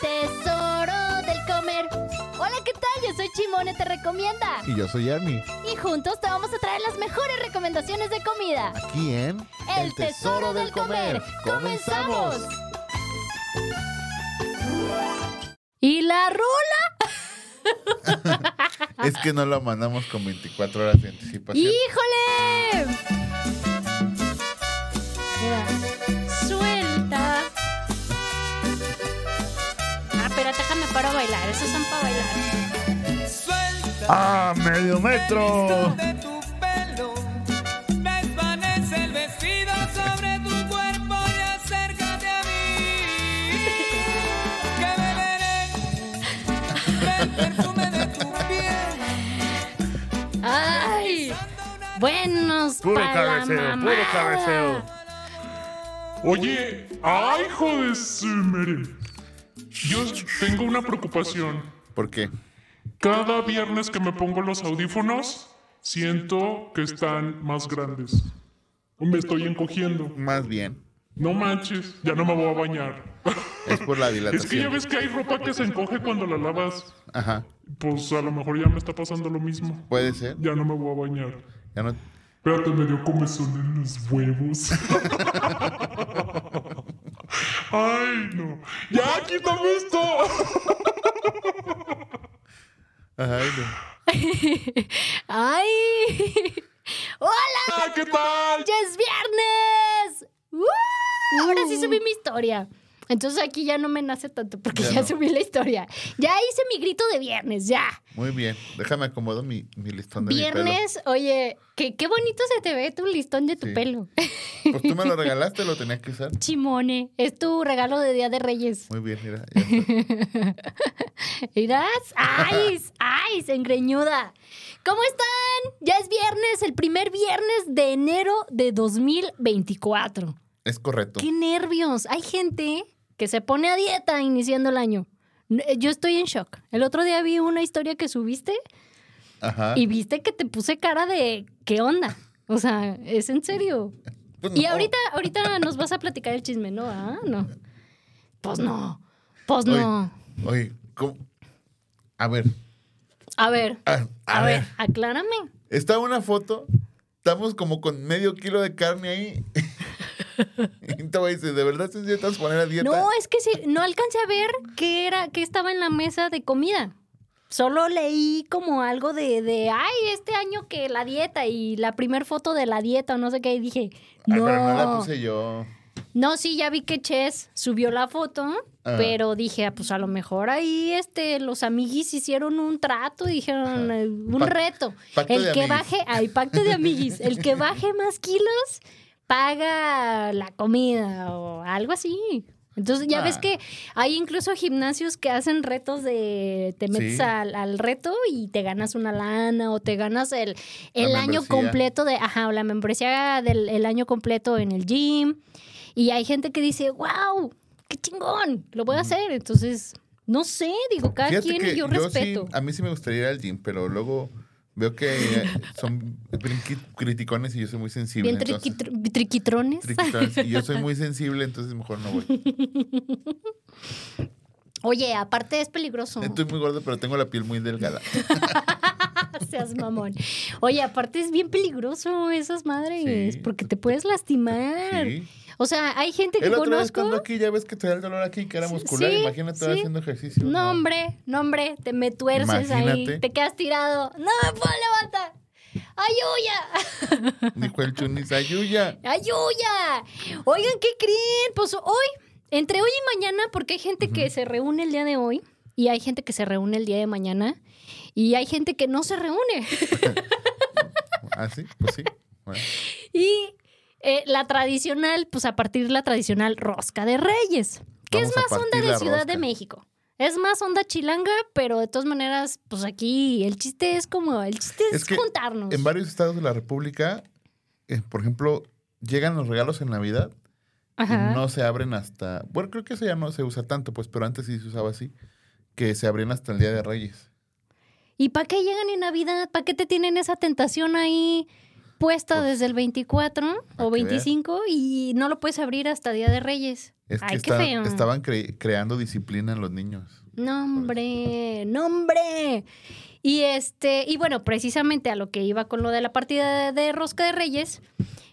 tesoro del comer. Hola, ¿qué tal? Yo soy Chimone, te recomienda. Y yo soy Army. Y juntos te vamos a traer las mejores recomendaciones de comida. Aquí en El tesoro del comer. ¡Comenzamos! ¿Y la rola? Es que no lo mandamos con 24 horas de anticipación. ¡Híjole! Esos son para bailar. ¡Ah, medio metro! de tu pelo desvanece el vestido sobre tu cuerpo y acércate a mí que beberé del perfume de tu piel ¡Ay! Buenos Puro pa' la cabeceo, puro mamada. cabeceo. Oye, ay, hijo de. Yo tengo una preocupación. ¿Por qué? Cada viernes que me pongo los audífonos, siento que están más grandes. Me estoy encogiendo. Más bien, No manches, ya no me voy a bañar. es por la Es que ya dilatación. ves que hay ropa que se encoge cuando la lavas. Ajá, Pues a lo mejor ya me está pasando lo mismo. puede ser. Ya no me voy a bañar. Ya no... Espérate, me dio comezón en los huevos. Ay, no. Ya, quítame esto. Ay, no. ¡Ay! ¡Hola! Ah, ¿Qué tal? ¡Ya es viernes! ¡Uh! Ahora sí subí mi historia. Entonces aquí ya no me nace tanto porque Ya ya, no. subí la historia. Ya hice mi grito de viernes, ya. Muy bien. Déjame acomodo mi, mi listón de mi Viernes, oye, qué, qué bonito se te ve tu listón de tu Sí. pelo. Pues tú me lo regalaste, lo tenías que usar. Chimone, es tu regalo de Día de Reyes. Muy bien, mira. ya está. ¿Irás? ¡Ay! ¡Ay! Engreñuda. ¿Cómo están? Ya es viernes, el primer viernes de enero de 2024. Es correcto. ¡Qué nervios! Hay gente que se pone a dieta iniciando el año. Eh, Yo estoy en shock. El otro día vi una historia que subiste Ajá. y viste que te puse cara de ¿qué onda? O sea, ¿es en serio? Pues Y ahorita, ahorita nos vas a platicar el chisme, ¿no? Ah, no. Pues no. Pues no. Oye, ¿cómo? A ver. A ver, A, a, ver, aclárame. Está una foto. Estamos como con medio kilo de carne ahí. te voy a decir, ¿de verdad te necesitas poner a dieta? No, es que sí, no alcancé a ver qué era, qué estaba en la mesa de comida. Solo leí como algo de, de, ay, este año que la dieta y la primer foto de la dieta o no sé qué, y dije, no. pero no la puse yo. No, sí, ya vi que Chess subió la foto, Ah. pero dije, ah, pues a lo mejor ahí este, los amiguis hicieron un trato, dijeron, eh, un Pac- reto. El que amiguis. baje, hay pacto de amiguis, el que baje más kilos paga la comida o algo así. Entonces ya ves Ah. que hay incluso gimnasios que hacen retos de te metes Sí. al, al reto y te ganas una lana o te ganas el, el año completo de, ajá, o la membresía del el año completo en el gym. Y hay gente que dice, wow, qué chingón, lo voy a hacer. Entonces, no sé, digo, cada Fíjate quien y yo respeto. a mí sí me gustaría ir al gym, pero luego veo que eh, son criticones y yo soy muy sensible. Bien entonces- triquitr- triquitrones. triquitones, y yo soy muy sensible, entonces mejor no voy. Oye, aparte es peligroso. Estoy muy gordo, pero tengo la piel muy delgada. Seas mamón. Oye, aparte es bien peligroso esas madres, Sí. porque te puedes lastimar. Sí. O sea, hay gente que El otro conozco. estando aquí, ya ves que te da el dolor aquí, que era muscular. sí, Imagínate sí. haciendo ejercicio. No, hombre, no, hombre, te me tuerces ahí, te quedas tirado. No me puedo levantar. ¡Ayuya! Dijo el chunis, ayuya. ¡Ayuya! Oigan, ¿qué creen? Pues hoy, entre hoy y mañana, porque hay gente que se reúne el día de hoy y hay gente que se reúne el día de mañana y hay gente que no se reúne. ¿Ah, sí? Pues sí. Bueno. Y eh, la tradicional, pues a partir de la tradicional rosca de reyes, que Vamos es más onda de Ciudad de. México. Es más onda chilanga, pero de todas maneras, pues aquí el chiste es como, el chiste es, Es que juntarnos. En varios estados de la República, eh, por ejemplo, llegan los regalos en Navidad Ajá. y no se abren hasta. Bueno, creo que eso ya no se usa tanto, pues, pero antes sí se usaba así. Que se abrían hasta el Día de Reyes. ¿Y para qué llegan en Navidad? ¿Para qué te tienen esa tentación ahí puesta Pues, desde el 24 o que veas. 25 y no lo puedes abrir hasta Día de Reyes? Es que Ay, qué feo. estaban cre- creando disciplina en los niños. No, hombre, no, hombre. Y este, y bueno, precisamente a lo que iba con lo de la partida de, de Rosca de Reyes,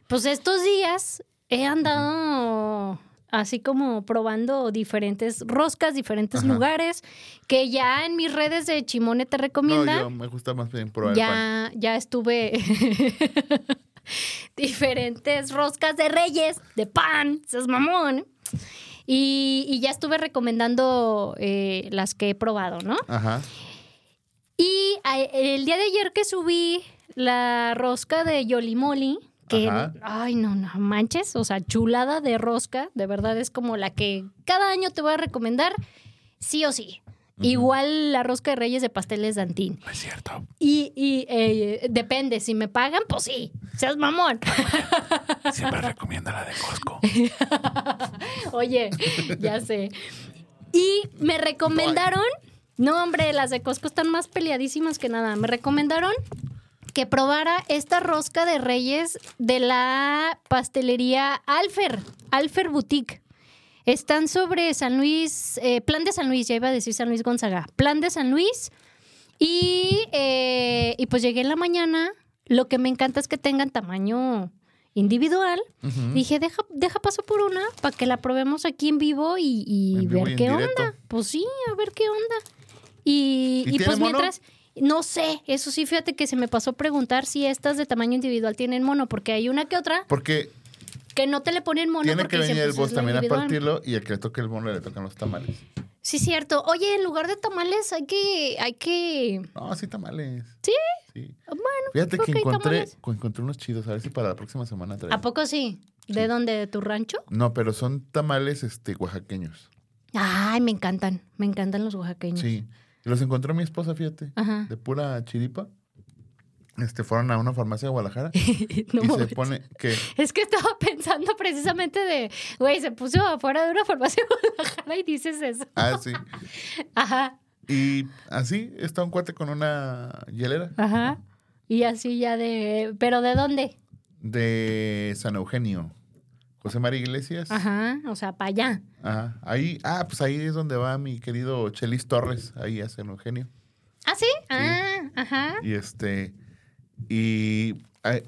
pues estos días he andado así como probando diferentes roscas, diferentes Ajá. lugares, que ya en mis redes de Chimone te recomienda. No, yo me gusta más bien probar el pan. ya, ya estuve diferentes roscas de reyes, de pan, seas mamón. Y, y ya estuve recomendando eh, las que he probado, ¿no? Ajá. Y a- el día de ayer que subí la rosca de Yolimoli, que, Ajá. ay, no, no manches, o sea, chulada de rosca, de verdad es como la que cada año te voy a recomendar, sí o sí. Igual la rosca de Reyes de Pasteles Dantín. Es cierto. Y, y, eh, depende, si me pagan, pues sí, seas mamón. Siempre recomienda la de Costco. Oye, ya sé. Y me recomendaron, no hombre, las de Costco están más peleadísimas que nada. Me recomendaron que probara esta rosca de reyes de la pastelería Alfer, Alfer Boutique. Están sobre San Luis, eh, Plan de San Luis, ya iba a decir San Luis Gonzaga, Plan de San Luis. Y, eh, y pues llegué en la mañana. Lo que me encanta es que tengan tamaño individual. Dije, deja, deja paso por una para que la probemos aquí en vivo y, y En vivo ver y qué onda. Pues sí, a ver qué onda. Y, ¿Y pues mono? mientras, no sé, eso sí, fíjate que se me pasó preguntar si estas de tamaño individual tienen mono, porque hay una que otra Porque que no te le ponen mono tiene porque que venir el pues, boss también a partirlo y el que le toque el mono le tocan los tamales. Sí, cierto. Oye, en lugar de tamales hay que, hay que, No, sí, tamales. ¿Sí? Sí. bueno, Fíjate que encontré, encontré unos chidos. A ver si para la próxima semana traigo. ¿A poco sí? ¿De dónde? ¿De tu rancho? No, pero son tamales este, oaxaqueños. Ay, me encantan, me encantan los oaxaqueños. Sí. Y los encontró mi esposa, fíjate. Ajá. De pura chiripa. Este, fueron a una farmacia de Guadalajara. No y se pone que Es que estaba pensando precisamente de, güey, se puso afuera de una farmacia de Guadalajara y dices eso. Ah, sí. Ajá, Y así está un cuate con una hielera ajá. Y así ya de, ¿pero de dónde? de San Eugenio. José María Iglesias. Ajá, o sea, para allá. Ajá. Ahí, ah, pues ahí es donde va mi querido Chelis Torres, ahí San Eugenio. ¿Ah, sí? Ah, ajá. Y este, y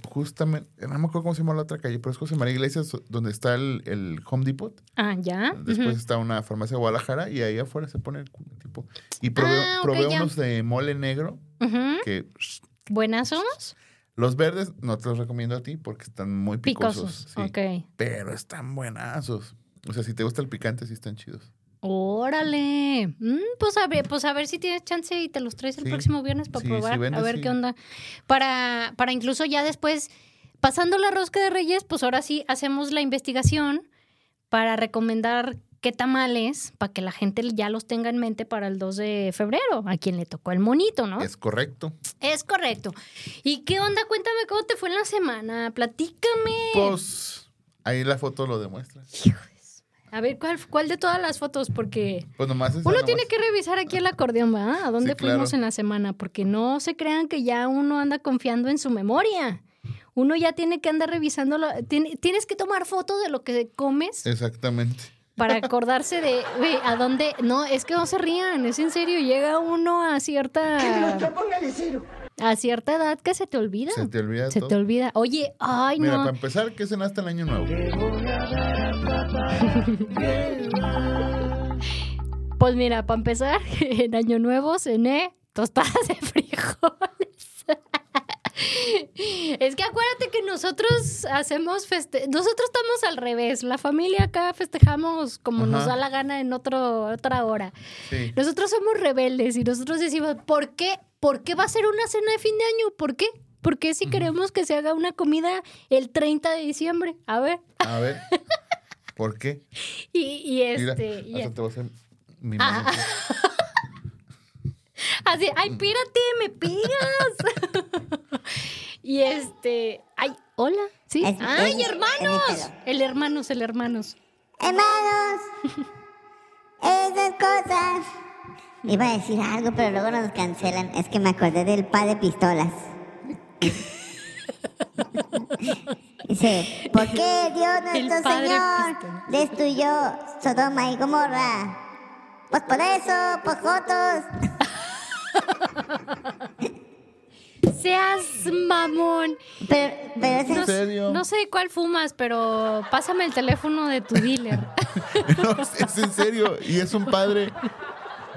justamente, no me acuerdo cómo se llama la otra calle, pero es José María Iglesias, donde está el, el Home Depot. Ah, ya. Después está una farmacia de Guadalajara y ahí afuera se pone el tipo. Y probé, Ah, ok, probé ya. unos de mole negro Ujú. que pss, ¿Buenazos? Los verdes no te los recomiendo a ti porque están muy picosos. Picosos. sí. Ok. Pero están buenazos. O sea, si te gusta el picante, sí están chidos. Órale. Mm, pues, a ver, pues a ver si tienes chance y te los traes el Sí. próximo viernes para Sí, probar. si vendes, a ver sí. qué onda. Para, para incluso ya después, pasando la rosca de Reyes, pues ahora sí hacemos la investigación para recomendar qué tamales, para que la gente ya los tenga en mente para el 2 de febrero, a quien le tocó el monito, ¿no? Es correcto. Es correcto. ¿Y qué onda? Cuéntame cómo te fue en la semana. Platícame. Pues ahí la foto lo demuestra. A ver, ¿cuál, ¿cuál de todas las fotos? Porque Pues nomás uno nomás. tiene que revisar aquí el acordeón, ¿va? ¿A dónde Sí, claro. fuimos en la semana? Porque no se crean que ya uno anda confiando en su memoria. Uno ya tiene que andar revisando. tienes que tomar foto de lo que comes Exactamente. Para acordarse de, güey, a dónde. No, es que no se rían, es en serio. Llega uno a cierta. A cierta edad que se te olvida. Se te olvida Se todo. te olvida. Oye, ay, Mira, no. para empezar, ¿qué cenaste el año nuevo? Pues mira, para empezar, en Año Nuevo cené tostadas de frijoles. Es que acuérdate que nosotros hacemos feste nosotros estamos al revés. La familia acá festejamos como Ajá. nos da la gana en otro, otra hora. Sí. Nosotros somos rebeldes y nosotros decimos, ¿por qué? ¿Por qué va a ser una cena de fin de año? ¿Por qué? ¿Por qué si queremos que se haga una comida el 30 de diciembre? A ver. A ver. ¿Por qué? Y, y Mira, este. y- hasta te voy a hacer mi Ah. Así, ay, espérate, me pegas. y este, ay, hola, sí. Es- ay, es- hermanos. El hermanos, el hermanos. Hermanos, esas cosas. Iba a decir algo, pero luego nos cancelan. Es que me acordé del pa de pistolas. Dice, ¿por qué Dios nuestro Señor pistola. destruyó Sodoma y Gomorra? Pues por eso, pues jotos. Seas mamón. Pero, No, ¿En serio? no sé cuál fumas, pero pásame el teléfono de tu dealer. No, es en serio. Y es un padre.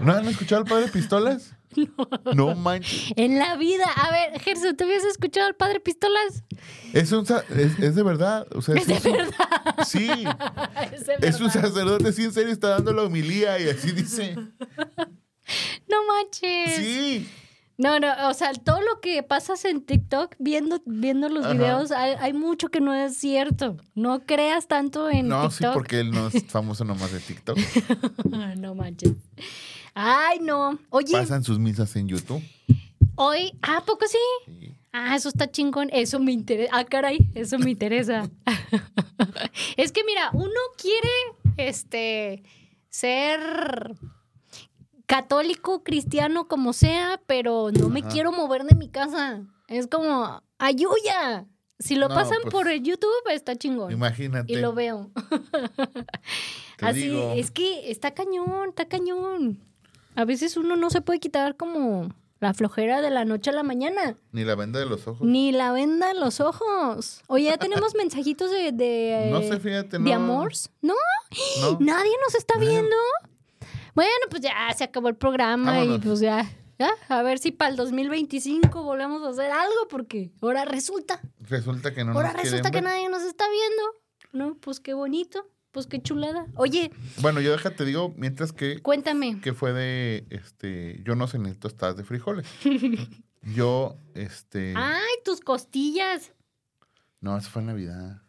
¿No han escuchado al padre Pistolas? No. No manches. En la vida. A ver, Gerson, ¿te habías escuchado al padre Pistolas? Es, un, es, es de verdad. O sea, Es de un- verdad. Sí. Es de Es un sacerdote, sí, en serio, está dando la homilía y así dice. No manches. Sí. No, no, o sea, todo lo que pasas en TikTok viendo, viendo los Ajá. videos, hay, hay mucho que no es cierto. No creas tanto en No, sí, TikTok. porque él no es famoso nomás de TikTok. no manches. Ay, no. Oye, Pasan sus misas en YouTube. hoy, ¿a poco sí? Sí. Ah, eso está chingón. Eso me interesa. Ah, caray, eso me interesa. es que mira, uno quiere este ser católico, cristiano, como sea, pero no me Ajá. quiero mover de mi casa. Es como, ayuya. Si lo No, pasan pues, por el YouTube, está chingón. Imagínate. Y lo veo. Así, digo. es que está cañón, está cañón. A veces uno no se puede quitar como la flojera de la noche a la mañana. Ni la venda de los ojos. Ni la venda en los ojos. Oye, ya tenemos mensajitos de, de, No sé, fíjate, de no. amors. ¿No? No. ¿Nadie nos está Nadie. viendo? Bueno, pues ya se acabó el programa y pues ya. ya, A ver si para el 2025 volvemos a hacer algo porque ahora resulta. Resulta que no ahora nos resulta que ver. nadie nos está viendo. No, pues qué bonito. Pues qué chulada. Oye, Bueno, yo déjate digo, mientras que, cuéntame. que fue de, este, yo no sé ni tostadas de frijoles. Yo, este, Ay, tus costillas. no, eso fue en Navidad.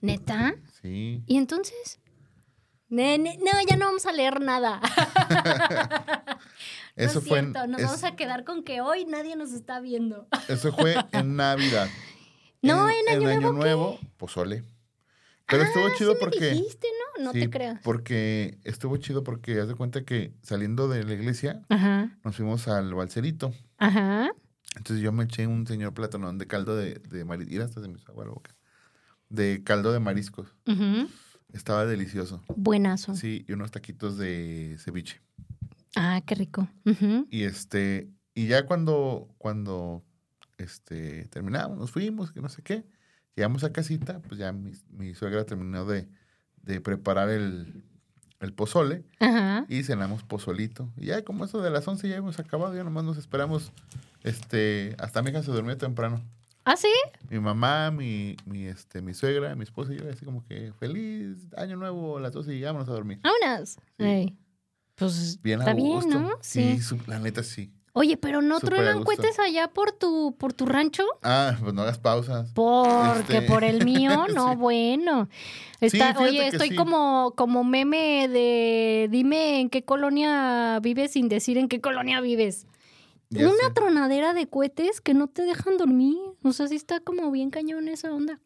¿Neta? Sí. ¿Y entonces? No, ya no vamos a leer nada. Eso no es fue en, cierto, nos es- vamos a quedar con que hoy nadie nos está viendo. eso fue en Navidad. No, en Año Año Nuevo. Nuevo, pozole. Pero estuvo Ah, chido sí me porque dijiste, ¿no? No sí, te creas. Porque estuvo chido porque haz de cuenta que saliendo de la iglesia Ajá, nos fuimos al balserito. ajá. Entonces yo me eché un señor platonón de caldo de, de mariscos. hasta se me hizo agua la boca. De caldo de mariscos. ujú. Estaba delicioso. Buenazo. Sí, y unos taquitos de ceviche. Ah, qué rico. Y este, y ya cuando, cuando este, terminamos, nos fuimos, que no sé qué, llegamos a casita, pues ya mi, mi suegra terminó de, de preparar el, el pozole Ajá. y cenamos pozolito. Y ya como eso de las 11 ya hemos acabado, ya nomás nos esperamos, este, hasta mi hija se durmió temprano. ¿Ah, sí? Mi mamá, mi, mi, este, mi suegra, mi esposa y yo, así como que feliz año nuevo a las 12 y vámonos a dormir. Vámonos. Ey. Pues Bien está bien. ¿no? Sí, su- la neta sí. Oye, pero no truenan cohetes allá por tu, por tu rancho. Ah, pues no hagas pausas. Porque Este, por el mío, no, sí. bueno. Sí, Está, oye, estoy sí. como, como meme de dime en qué colonia vives sin decir en qué colonia vives. Ya Una sé. tronadera de cohetes que no te dejan dormir. O sea, sí está como bien cañón esa onda.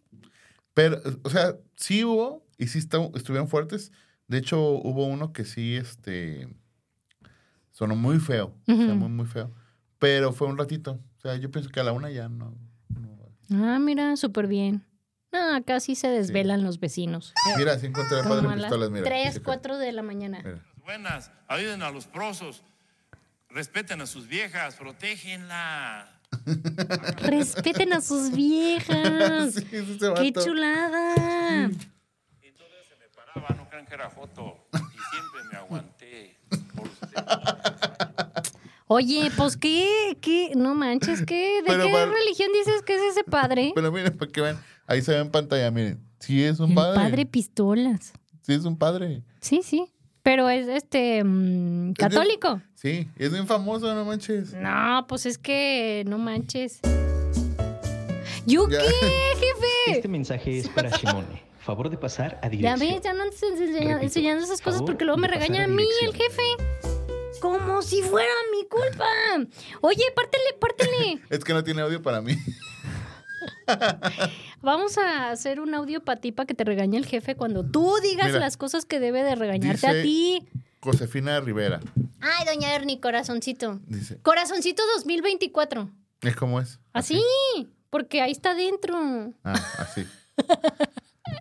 Pero, o sea, sí hubo y sí estu- estuvieron fuertes. De hecho, hubo uno que sí, este, sonó muy feo. O sea, muy, muy feo. Pero fue un ratito. O sea, yo pienso que a la una ya no. no. Ah, mira, súper bien. No, acá sí se desvelan los vecinos. Mira, sí encontré al padre pistolas, mira. 3, Checa. 4 de la mañana. Mira. buenas, ayuden a los prosos, respeten a sus viejas, protégenla. Respeten a sus viejas. Sí, ¡Qué chulada! Y todavía se me paraba, no crean que era joto. Y siempre me aguanté. Por usted. Oye, pues qué, qué, no manches, ¿qué? ¿De Pero qué para- religión dices que es ese padre? Pero miren, para que vean. Ahí se ve en pantalla, miren. Sí es un El padre. padre pistolas. Sí es un padre. Sí, sí. Pero es este mm, católico. Sí, es bien famoso, no manches. No, pues es que no manches. ¿Yo Ya. qué, jefe? Este mensaje es para Shimone. Favor de pasar a Ya dirección. ves, ya no andes enseña- Repito, enseñando esas cosas porque luego me regaña a a mí el jefe. Como si fuera mi culpa. Oye, pártele, pártele. Es que no tiene audio para mí. Vamos a hacer un audio para ti para que te regañe el jefe cuando tú digas Mira, las cosas que debe de regañarte a ti. Josefina Rivera. Ay, doña Ernie, corazoncito. Dice, Corazoncito 2024. ¿es como es? Así, porque ahí está dentro. Ah, así.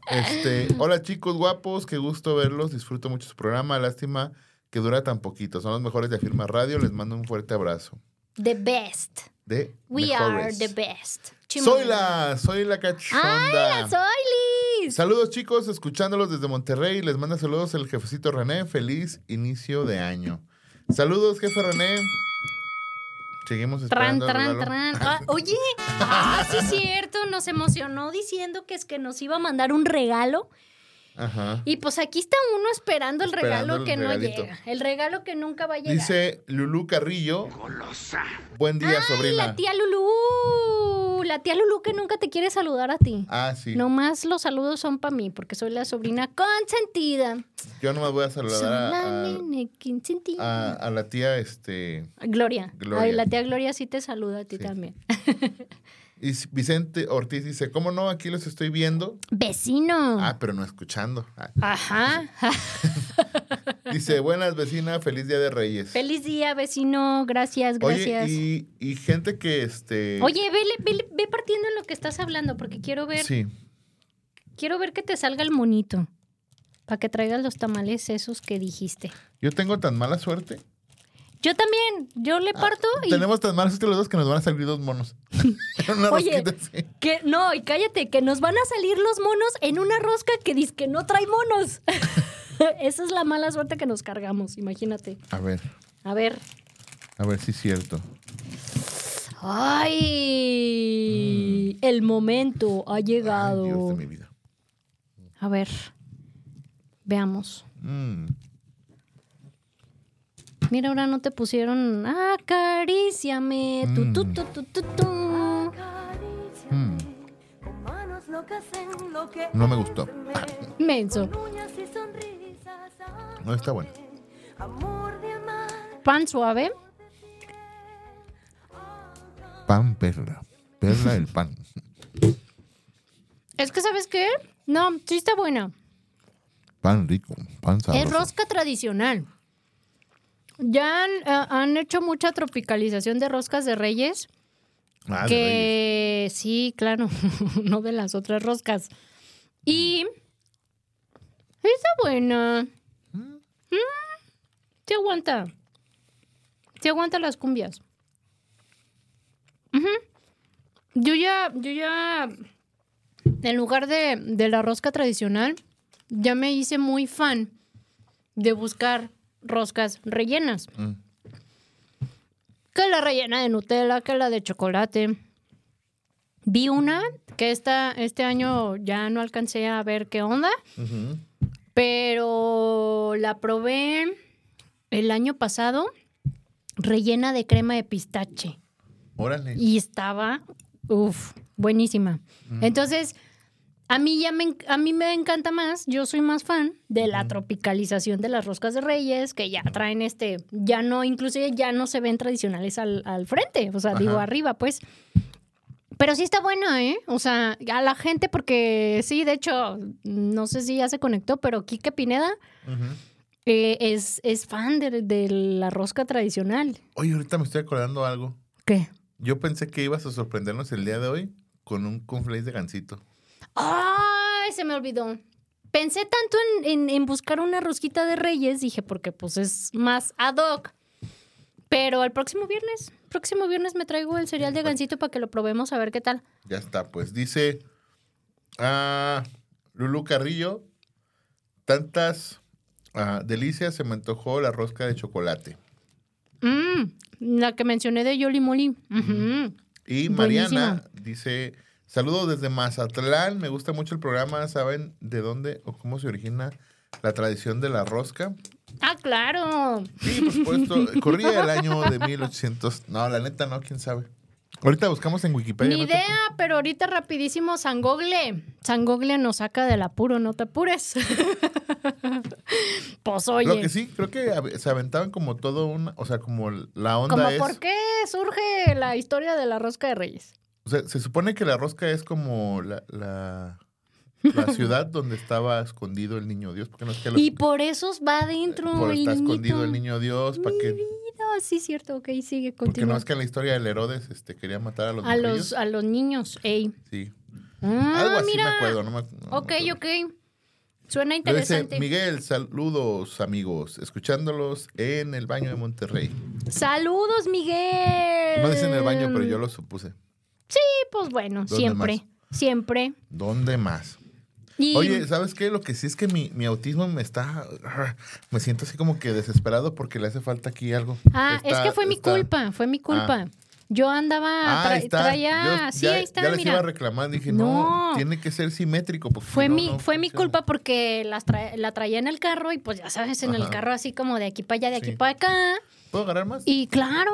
Este, hola chicos guapos, qué gusto verlos, disfruto mucho su programa, lástima que dura tan poquito. Son los mejores de Afirma Radio, les mando un fuerte abrazo. The best. De We are the best. Soy la, soy la cachonda. ¡Ay, la soy Liz! Saludos chicos, escuchándolos desde Monterrey. Les manda saludos el jefecito René. Feliz inicio de año. Saludos, jefe René. Seguimos esperando. tran. Ah, oye, ah, sí es cierto, nos emocionó diciendo que es que nos iba a mandar un regalo. Ajá. Y pues aquí está uno esperando el Esperando regalo el que no llega. El regalo que nunca va a llegar. Dice Lulú Carrillo. Buen día, Ay, sobrina. la tía Lulú. La tía Lulú que nunca te quiere saludar a ti. Ah, sí. Nomás los saludos son para mí, porque soy la sobrina consentida. Yo nomás voy a saludar la a, nene consentida. a- a la tía, este. Gloria. Gloria. Ay, la tía Gloria sí te saluda a ti Sí. también. Y Vicente Ortiz dice: ¿Cómo no? Aquí los estoy viendo. Vecino. Ah, pero no escuchando. Ah. Ajá. Dice: Buenas, vecina. Feliz Día de Reyes. Feliz día, vecino. Gracias, gracias. Oye, y, y gente que este. Oye, vele- vele- ve, partiendo en lo que estás hablando, porque quiero ver, Sí. quiero ver que te salga el monito. Para que traigas los tamales esos que dijiste. Yo tengo tan mala suerte. Yo también, yo le parto y. Ah, Tenemos tan suerte los dos que nos van a salir dos monos. Una Oye, así. que no, y cállate, que nos van a salir los monos en una rosca que dice que no trae monos. Esa es la mala suerte que nos cargamos, imagínate. A ver, A ver. a ver si es cierto. ¡Ay! El momento ha Mm. Ay, llegado. Dios de mi vida. A ver. Veamos. Mm. Mira, ahora no te pusieron. Acaríciame. Tu, tu, Mm. tu, tu, tu, tu. Mm. No me gustó. Menso. No está bueno. Pan suave. Pan perla. Perla el pan. Es que, ¿sabes qué? No, sí está buena. Pan rico. Pan sabroso. Es rosca tradicional. Ya han, ah, han hecho mucha tropicalización de roscas de reyes. Ah, de Reyes. que sí, claro, no de las otras roscas. Y está buena. Mm, Se aguanta. Se aguanta las cumbias. Yo ya, yo ya, en lugar de, de la rosca tradicional, ya me hice muy fan de buscar roscas rellenas. Mm. Que la rellena de Nutella, que la de chocolate. Vi una que esta, este año ya no alcancé a ver qué onda, pero la probé el año pasado rellena de crema de pistache Órale. y estaba, uff, buenísima. Entonces, a mí ya me, a mí me encanta más, yo soy más fan de la tropicalización de las roscas de reyes, que ya traen este, ya no, inclusive ya no se ven tradicionales al, al frente, o sea, digo arriba, pues. Pero sí está buena, ¿eh? O sea, a la gente, porque sí, de hecho, no sé si ya se conectó, pero Kike Pineda eh, es, es fan de, de la rosca tradicional. Oye, ahorita me estoy acordando algo. ¿Qué? Yo pensé que ibas a sorprendernos el día de hoy con un conflace de gansito. ¡Ay! Se me olvidó. Pensé tanto en, en- en buscar una rosquita de reyes, dije, porque pues es más ad hoc. Pero el próximo viernes, próximo viernes me traigo el cereal de gansito para que lo probemos a ver qué tal. Ya está, pues dice ah, Lulu Carrillo, tantas ah, delicias se me antojó la rosca de chocolate. Mm, la que mencioné de Yoli. Ujú. Y. Mariana dice, saludos desde Mazatlán, me gusta mucho el programa, ¿saben de dónde o cómo se origina la tradición de la rosca? Ah, claro. Sí, por supuesto, corría el año de 1800, no, la neta no, quién sabe. Ahorita buscamos en Wikipedia. Ni ¿no te idea, pero ahorita rapidísimo Sangogle. Sangogle nos saca del apuro, no te apures. pues oye. Lo que sí, creo que se aventaban como todo un, o sea, como la onda como es, por qué surge la historia de la rosca de reyes. O sea, se supone que la rosca es como la, la, la ciudad donde estaba escondido el niño Dios, porque no es que lo- Y por eso va adentro por el está niñito. escondido el niño Dios, para que, sí, cierto, ok, sigue, porque no es que en la historia del Herodes este, quería matar a los a, los, a los niños, ey. Sí. Ah, Algo así mira. me acuerdo. No me, no me Ok, acuerdo. ok. Suena dice, interesante. Miguel, saludos amigos, escuchándolos en el baño de Monterrey. Saludos, Miguel. No dicen el baño, pero yo lo supuse. Sí, pues bueno, ¿Dónde siempre. Siempre. ¿Dónde más? Y Oye, ¿sabes qué? Lo que sí es que mi, mi autismo me está... Me siento así como que desesperado porque le hace falta aquí algo. Ah, es que fue mi culpa, fue mi culpa. Yo andaba, Ah, tra- ahí está. traía, Yo sí, ya, ahí está, ya les mira. iba a reclamar. Dije, no, No. tiene que ser simétrico. Porque Fue no, mi, no fue mi culpa porque las tra- la traía en el carro y pues ya sabes, en el carro así como de aquí para allá, de aquí Sí. para acá. ¿Puedo agarrar más? Y claro,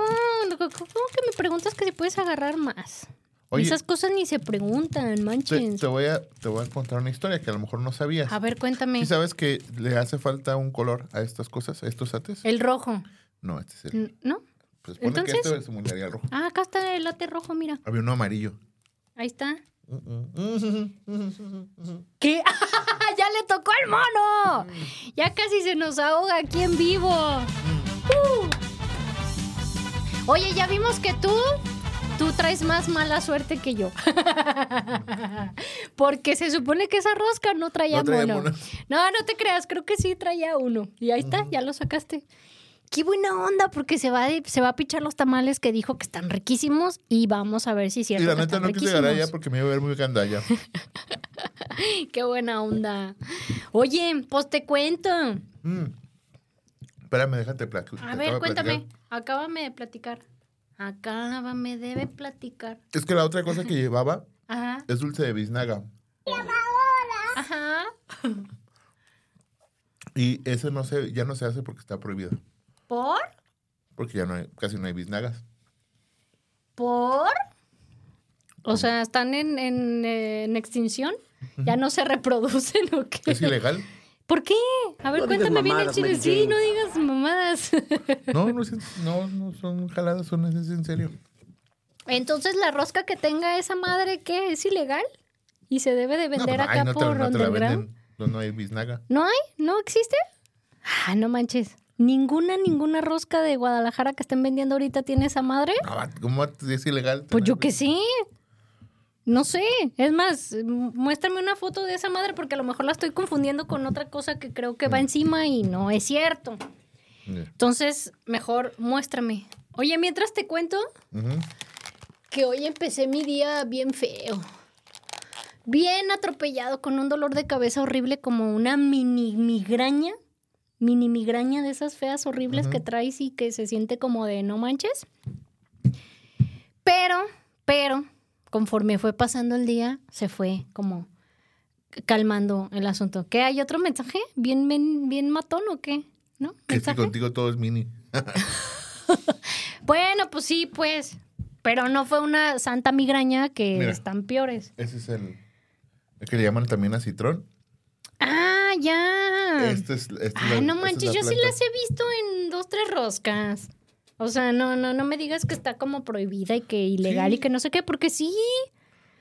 ¿cómo que me preguntas que si puedes agarrar más? Oye, Esas cosas ni se preguntan, manches. te voy a, te voy a contar una historia que a lo mejor no sabías. A ver, cuéntame. ¿Sí sabes que le hace falta un color a estas cosas, a estos ates? El rojo, No, este es el... ¿no? Pues pone entonces- que este simularía el rojo. Ah, acá está el late rojo, mira. Había uno amarillo. Ahí está. ¿Qué? ¡Ya le tocó al mono! Ya casi se nos ahoga aquí en vivo. Uh. Oye, ya vimos que tú, tú traes más mala suerte que yo. Porque se supone que esa rosca no traía, No traía mono. mono. No, no te creas, creo que sí traía uno. Y ahí está, ya lo sacaste. Qué buena onda, porque se va, de- se va a pichar los tamales que dijo que están riquísimos y vamos a ver si es Y cierto la neta no quise ya riquísimos. porque me iba a ver muy gandalla. Qué buena onda. Oye, pues te cuento. Mm. Espérame, déjate platicar. A ver, cuéntame. Acábame de platicar. Acábame de platicar. Es que la otra cosa que llevaba Ajá. es dulce de biznaga. Ajá. Y ese no se, ya no se hace porque está prohibido. ¿Por? Porque ya no hay, casi no hay biznagas. ¿Por? O sea, ¿están en, en, eh, en extinción? ¿Ya no se reproducen o qué? ¿Es ilegal? ¿Por qué? A ver, No cuéntame bien el chile. Sí, no digas mamadas. No, no, no, no son jaladas, son es en serio. Entonces, ¿la rosca que tenga esa madre, qué? ¿Es ilegal? ¿Y se debe de No, vender pues, ay, acá no por te venden. No, hay biznaga. ¿No hay? ¿No existe? Ah, no manches. ¿Ninguna, ninguna rosca de Guadalajara que estén vendiendo ahorita tiene esa madre? ¿Cómo es ilegal? Pues yo que sí. No sé. Es más, muéstrame una foto de esa madre porque a lo mejor la estoy confundiendo con otra cosa que creo que va encima y no es cierto. Entonces, mejor muéstrame. Oye, mientras te cuento que hoy empecé mi día bien feo. Bien atropellado, con un dolor de cabeza horrible, como una mini migraña. Mini migraña de esas feas horribles que traes y que se siente como de no manches. Pero, pero, conforme fue pasando el día, se fue como calmando el asunto. ¿Qué? ¿Hay otro mensaje? ¿Bien, bien, bien matón o qué? ¿No? Que es que ¿Mensaje? contigo todo es mini. Bueno, pues sí, pues. Pero no fue una santa migraña que Mira. están peores. Ese es el, el que le llaman también a citrón. Ah, ya. Este es, este es Ay, la- no manches, yo sí las he visto en dos, tres roscas. O sea, no, no, no me digas que está como prohibida y que ilegal Sí. y que no sé qué, porque sí.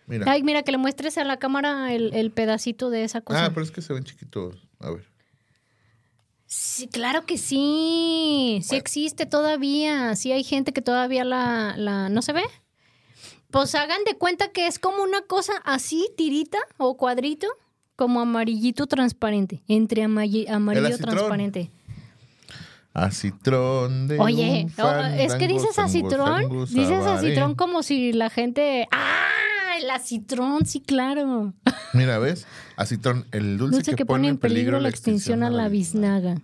Mira. Ay, mira, que le muestres a la cámara el, el pedacito de esa cosa. ah, pero es que se ven chiquitos. A ver. Sí, claro que sí. Sí existe todavía. Sí hay gente que todavía la, la... ¿No se ve? Pues hagan de cuenta que es como una cosa así, tirita o cuadrito, como amarillito transparente. Entre amarillo, amarillo transparente. Acitrón de Oye, es que dices acitrón, dices acitrón como si la gente... ¡Ah! El acitrón, sí, claro. Mira, ¿ves? Acitrón, el dulce, Dulce que pone en peligro la extinción a la biznaga.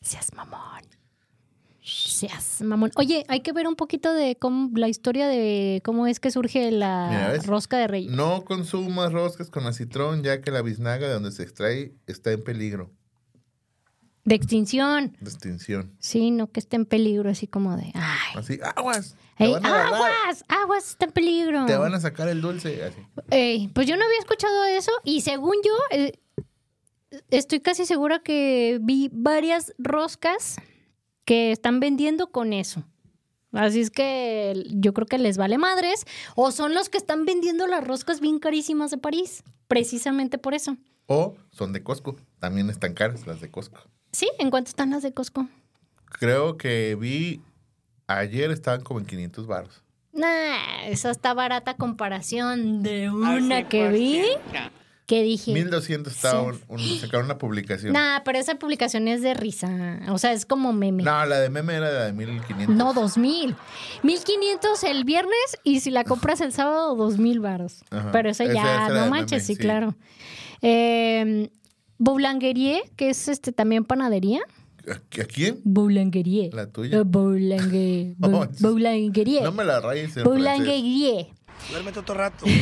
Seas mamón. Seas mamón. Oye, hay que ver un poquito de cómo, la historia de cómo es que surge la rosca de rey. No consumas roscas con acitrón, ya que la biznaga de donde se extrae está en peligro De extinción. de extinción. Sí, no que esté en peligro, así como de. Ay, Así, aguas. Te Ey, van a agarrar, aguas, aguas, está en peligro. Te van a sacar el dulce. Así. Ey, pues yo no había escuchado eso y según yo, eh, estoy casi segura que vi varias roscas que están vendiendo con eso. Así es que yo creo que les vale madres. O son los que están vendiendo las roscas bien carísimas de París. Precisamente por eso. O son de Costco. También están caras las de Costco. Sí, ¿en cuánto están las de Costco? Creo que vi ayer estaban como en 500 baros. Nah, esa está barata comparación de una que vi. Que dije. 1200 estaba Sí. un, un- sacaron una publicación. Nah, pero esa publicación es de risa. O sea, es como meme. No, la de meme era la de 1500. No, 2000. 1500 el viernes y si la compras el sábado, 2000 varos. Ajá. Pero eso Esa- ya, esa no manches, meme, sí, sí. claro. Eh, Boulangerie, que es este también panadería. ¿A, a quién? Boulangerie. La tuya. Eh, Boulange- Bou- Oh, Boulangerie. No me la rayes en. Boulangerie. Duérmete otro rato.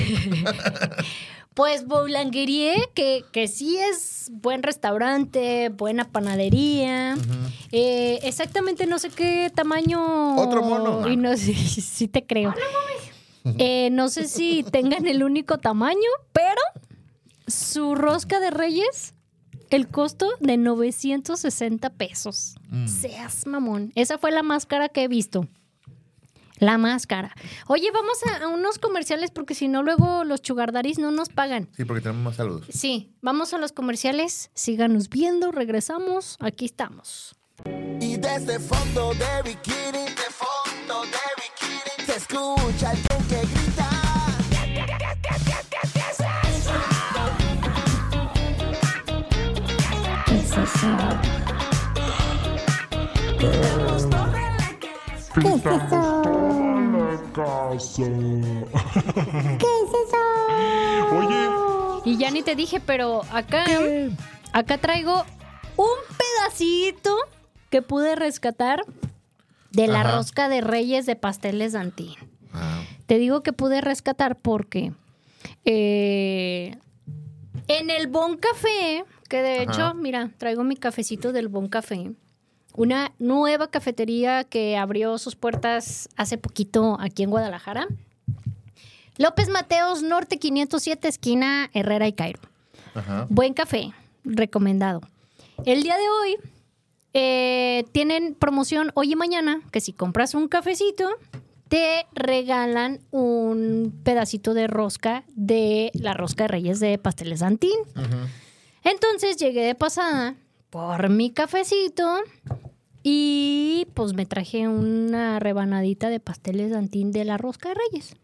Pues Boulangerie, que, que sí es buen restaurante, buena panadería. Eh, exactamente no sé qué tamaño. Otro mono. Y no sé, sí te creo. Eh, no sé si tengan el único tamaño, pero su rosca de reyes, el costo de 960 pesos. Mm. Seas mamón. Esa fue la más cara que he visto. La más cara. Oye, vamos a, a unos comerciales porque si no, luego los chugardaris no nos pagan. Sí, porque tenemos más saludos. Sí, vamos a los comerciales. Síganos viendo, regresamos. Aquí estamos. Y desde fondo de bikini, de fondo de bikini, se escucha que grita. ¿Qué es eso? ¿Qué es eso? ¿Qué es eso? Oye, Y ya ni te dije, pero acá, acá traigo un pedacito que pude rescatar de la Ajá. rosca de Reyes de Pasteles Dantín. Ah, Te digo que pude rescatar porque eh, en el Bon Café, que de Ajá. hecho, mira, traigo mi cafecito del Bon Café, una nueva cafetería que abrió sus puertas hace poquito aquí en Guadalajara. López Mateos, Norte 507, esquina Herrera y Cairo. ajá. Buen café, recomendado. El día de hoy eh, tienen promoción hoy y mañana, que si compras un cafecito, te regalan un pedacito de rosca de la rosca de Reyes de Pasteles Santín. Entonces llegué de pasada por mi cafecito y pues me traje una rebanadita de pasteles Dantín de la rosca de Reyes.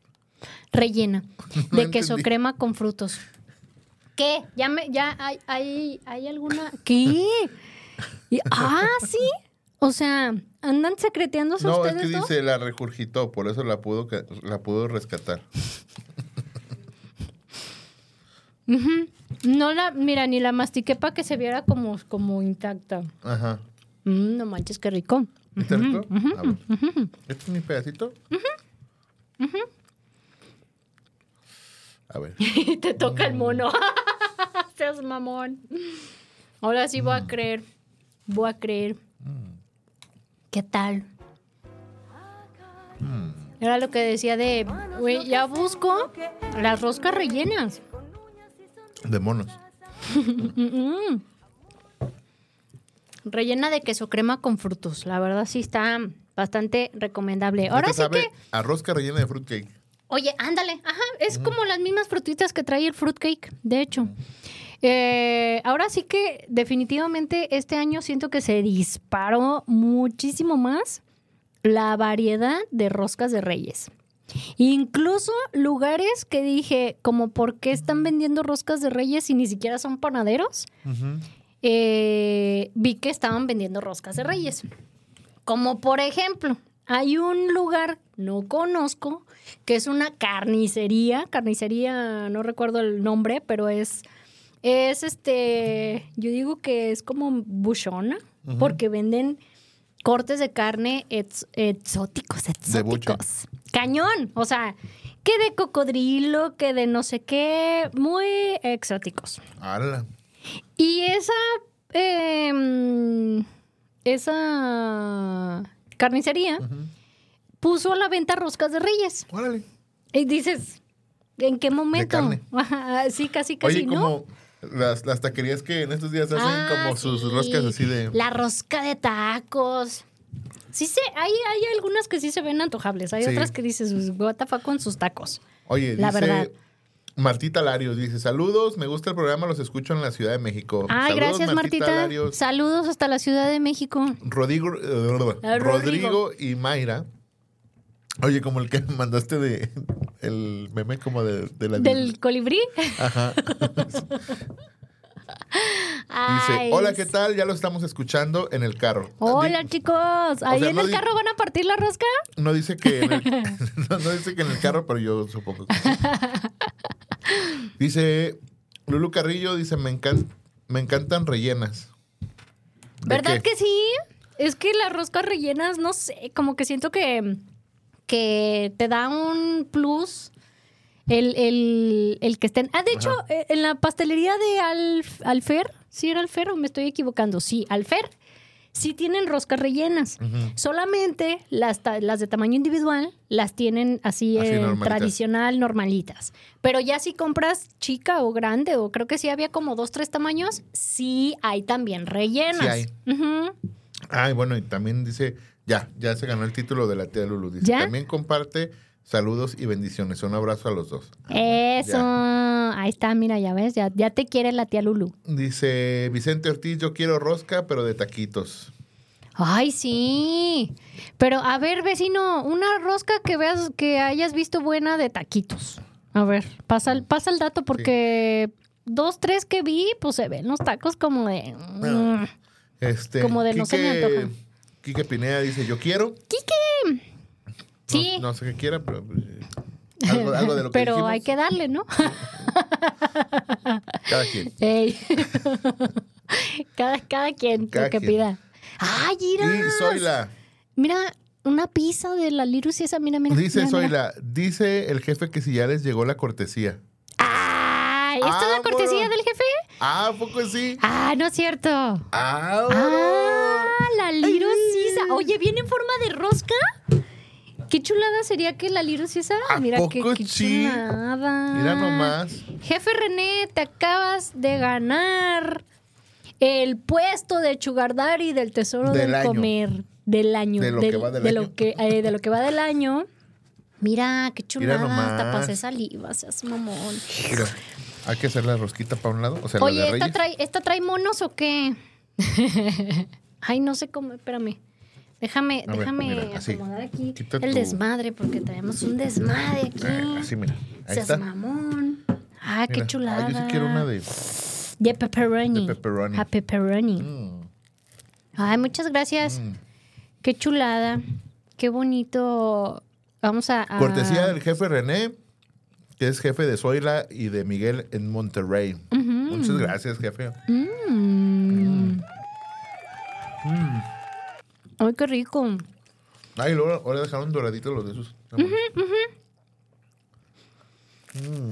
Rellena No de queso entendí. crema con frutos. ¿Qué? ¿Ya, me, ya hay, hay, hay alguna? ¿Qué? Y- ah, sí. O sea, ¿andan secreteándose No, es ustedes que dos? dice la regurgitó, por eso la pudo, la pudo rescatar. No la, mira, ni la mastiqué para que se viera como, como intacta. Ajá. Mm, no manches, qué rico. ¿Está rico? A ver. ¿Este es mi pedacito? A ver. Y te toca el mono. Seas mamón. Ahora sí voy a creer. Voy a creer. ¿Qué tal? Era lo que decía de, güey, ya busco las roscas rellenas. De monos. Mm. Rellena de queso crema con frutos. La verdad sí está bastante recomendable. Ahora sí sabe que, a rosca rellena de fruitcake. oye, ándale. Ajá, es como las mismas frutitas que trae el fruitcake, de hecho. Eh, ahora sí que definitivamente este año siento que se disparó muchísimo más la variedad de roscas de reyes. Incluso lugares que dije, como por qué están vendiendo roscas de reyes y ni siquiera son panaderos, eh, vi que estaban vendiendo roscas de reyes. Como por ejemplo, hay un lugar, no conozco, que es una carnicería, carnicería, no recuerdo el nombre, pero es, es este, yo digo que es como buchona, porque venden cortes de carne ex- exóticos, De exóticos. Cañón, o sea, que de cocodrilo, que de no sé qué, muy exóticos. Y esa. em, esa carnicería puso a la venta roscas de reyes. ¡Órale! Y dices, ¿en qué momento? carne. Sí, casi, casi, Oye, ¿no? como las, las taquerías que en estos días hacen Ah, como sus sí. roscas así de... La rosca de tacos. Sí, sí, hay, hay algunas que sí se ven antojables. Hay Sí. otras que dices, what the fuck con sus tacos. Oye, La dice verdad. Martita Larios, dice, saludos, me gusta el programa, los escucho en la Ciudad de México. Ay, Saludos, gracias, Martita. Larios. Saludos hasta la Ciudad de México. Rodrigo, Ah, Rodrigo y Mayra Oye, como el que mandaste de el meme como de, de la Del colibrí. Ajá. Dice, hola, ¿qué tal? Ya lo estamos escuchando en el carro. Hola, Di- chicos. ¿Ahí sea, en no el carro van a partir la rosca? No dice que en el, no, no dice que en el carro, pero yo supongo que sí. Dice Lulu Carrillo, dice, me, encan- me encantan rellenas. ¿De ¿Verdad qué? que sí? Es que las roscas rellenas, no sé, como que siento que, que te da un plus el, el- el que estén. Ah, de hecho, eh, en la pastelería de Alf- Alfer, ¿sí era Alfer o me estoy equivocando? Sí, Alfer. Sí tienen roscas rellenas. Solamente las, las de tamaño individual las tienen así, Así, normalitas. tradicional, normalitas. Pero ya si compras chica o grande, o creo que sí había como dos, tres tamaños, sí hay también rellenas. Sí hay. Ujú. Ay, bueno, y también dice, ya, ya se ganó el título de la tía Lulu. Dice, ¿Ya? también comparte saludos y bendiciones. Un abrazo a los dos. Eso. Ahí está, mira, ya ves, ya, ya te quiere la tía Lulu. Dice Vicente Ortiz, yo quiero rosca, pero de taquitos. Ay, sí. Pero a ver, vecino, una rosca que veas que hayas visto buena de taquitos. A ver, pasa el, pasa el dato porque dos, tres que vi, pues se ven los tacos como de. mm. Este, Como de no se me antoja. Quique Pineda dice, yo quiero. ¡Quique! Sí. No, sé qué quiera, pero eh, algo, algo de lo que Pero dijimos, hay que darle, ¿no? cada quien. Cada, cada quien Cada lo que quien. pida. ¡Ay, mira! Y Zoila, Mira, una pizza de la Lirus y esa, mira, mira. dice mira, mira. Zoila, dice el jefe que si ya les llegó la cortesía. ¡Ay! ¿Esta es la Vámonos. cortesía del jefe? Ah, ¿a poco sí? Ah, no es cierto. Ah, Ah, la lirocisa. Oye, ¿viene en forma de rosca? Qué chulada sería que la lirocisa. ¿A Mira poco qué, qué sí? chulada. Mira nomás. Jefe René, te acabas de ganar el puesto de Sugar Daddy del Tesoro Del. Comer del año. De lo que va del de año. Lo que, eh, de lo que va del año. Mira, qué chulada. Hasta nomás. pasé saliva, seas mamón. Mira, hay que hacer la rosquita para un lado, o sea, la Oye, de ¿esta trae, ¿esta trae monos o qué? Ay, no sé cómo, espérame. Déjame, ver, déjame mira, acomodar aquí Quita el tu- desmadre, porque traemos un desmadre aquí. Ah, así, mira. Ahí Seas está. mamón. Ah, qué chulada. Ah, yo sí quiero una de... De pepperoni. De pepperoni. A pepperoni. Mm, Ay, muchas gracias. Qué chulada. Qué bonito. Vamos a... a- Cortesía del jefe René, que es jefe de Zoila y de Miguel en Monterrey. Muchas gracias, jefe. Mm. Ay, qué rico. Ay, luego ahora dejaron doraditos los de esos.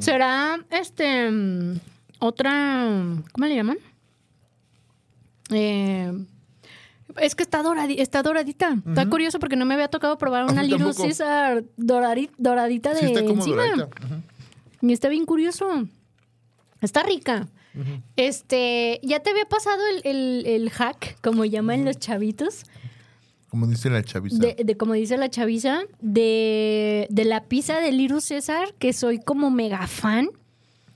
¿Será este otra ¿cómo le llaman? Eh, es que está, doradi- está doradita. Está curioso porque no me había tocado probar una Little. Caesar doradi- doradita de Sí, está como encima. doradita. Y está bien curioso. Está rica. Este, ya te había pasado el, el- el hack, como llaman los chavitos, Como dice la chaviza. de, de como dice la chaviza, de, de la pizza de Little César, que soy como mega fan.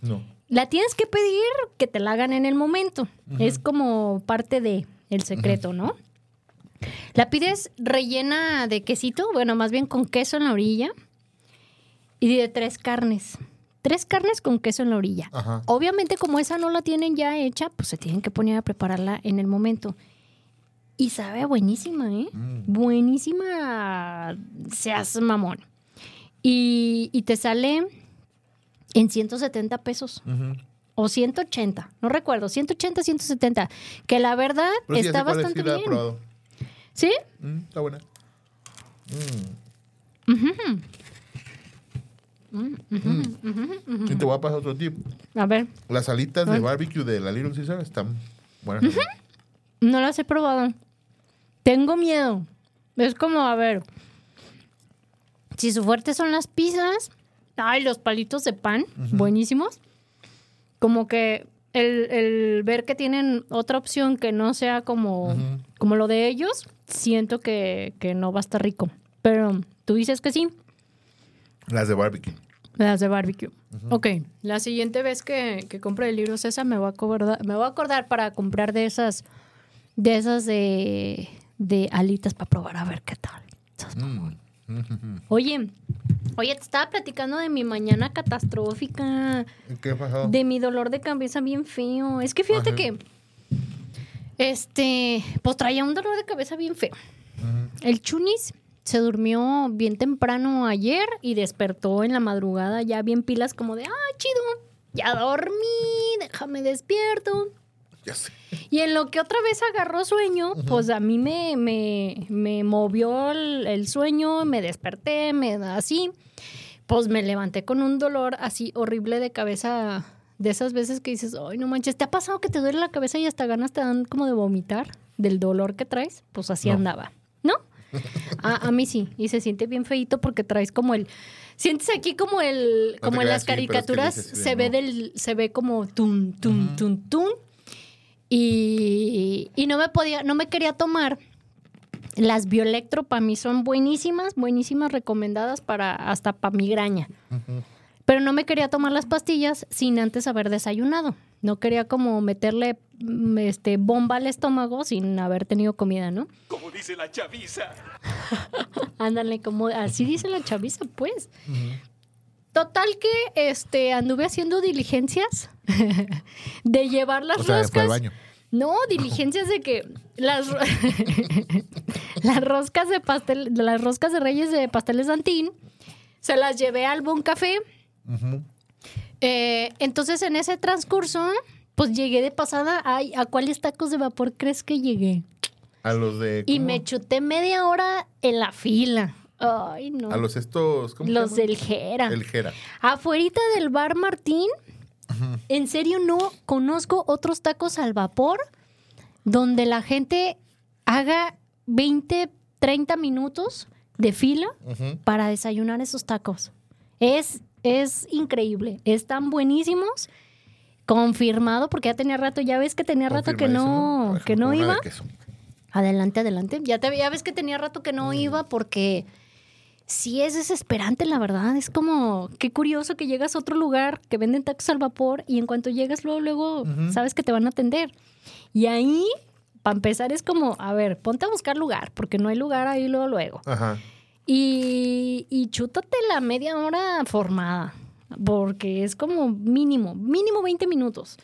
No. La tienes que pedir que te la hagan en el momento. Es como parte de el secreto, ¿no? La pides rellena de quesito, bueno, más bien con queso en la orilla y de tres carnes. Tres carnes con queso en la orilla. Ajá. Obviamente, como esa no la tienen ya hecha, pues se tienen que poner a prepararla en el momento. Y sabe buenísima, ¿eh? Buenísima, seas mamón. Y, y te sale en 170 pesos. Ujú. O 180, no recuerdo, 180, 170. Que la verdad Pero sí, ya está bastante bien. ¿Sí? Mm, está buena. Y te voy a pasar otro tip. A ver, Las alitas de barbecue de la Little Caesar están buenas. no las he probado. Tengo miedo. Es como, a ver, si su fuerte son las pizzas, ay, los palitos de pan, buenísimos. Como que el, el ver que tienen otra opción que no sea como, como lo de ellos, siento que, que no va a estar rico. Pero tú dices que sí. Las de barbecue. Las de barbecue. Ok, la siguiente vez que, que compre el libro César me voy a acordar, me voy a acordar para comprar de esas, de esas de, de alitas para probar a ver qué tal. Mm, Oye, oye, te estaba platicando de mi mañana catastrófica, ¿Qué pasó? de mi dolor de cabeza bien feo. Es que fíjate Ajá. que, este, pues traía un dolor de cabeza bien feo. El Chunis se durmió bien temprano ayer y despertó en la madrugada ya bien pilas como de, ah, chido, ya dormí, déjame despierto. Ya sé. Y en lo que otra vez agarró sueño, pues a mí me, me, me movió el, el sueño, me desperté, me así. Pues me levanté con un dolor así horrible de cabeza, de esas veces que dices, ay, no manches, ¿te ha pasado que te duele la cabeza y hasta ganas te dan como de vomitar del dolor que traes? Pues así No. andaba, ¿no? A, a mí sí, y se siente bien feito porque traes como el... Sientes aquí como el... Como en las sí, pero es que caricaturas se ve no. del... Se ve como tum, tum, tum, tum. Y, y no me podía, no me quería tomar. Las Bioelectro para mí son buenísimas, buenísimas, recomendadas para hasta para migraña. Pero no me quería tomar las pastillas sin antes haber desayunado. No quería como meterle mm, este, bomba al estómago sin haber tenido comida, ¿no? Como dice la chaviza. Ándale, como así dice la chaviza, pues. Total que este anduve haciendo diligencias de llevar las O sea, roscas. fue al baño. No, diligencias de que las, las roscas de pastel, las roscas de Reyes de Pasteles Santín, se las llevé al Bon Café. Eh, entonces, en ese transcurso, pues llegué de pasada. Ay, ¿a cuáles tacos de vapor crees que llegué? A los de. Y me chuté media hora en la fila. Ay, no. A los estos. ¿cómo se Los del Jera. El Jera. Afuerita del bar Martín, en serio no conozco otros tacos al vapor donde la gente haga 20, 30 minutos de fila para desayunar esos tacos. Es, es increíble. Están buenísimos. Confirmado, porque ya tenía rato, ya ves que tenía rato que no, que no iba. Adelante, adelante. Ya, te, ya ves que tenía rato que Mm. no iba porque sí es desesperante, la verdad. Es como, qué curioso que llegas a otro lugar que venden tacos al vapor y en cuanto llegas luego, luego sabes que te van a atender. Y ahí, para empezar, es como, a ver, ponte a buscar lugar, porque no hay lugar ahí luego, luego. Ajá. Y, y chútate la media hora formada, porque es como mínimo, mínimo 20 minutos.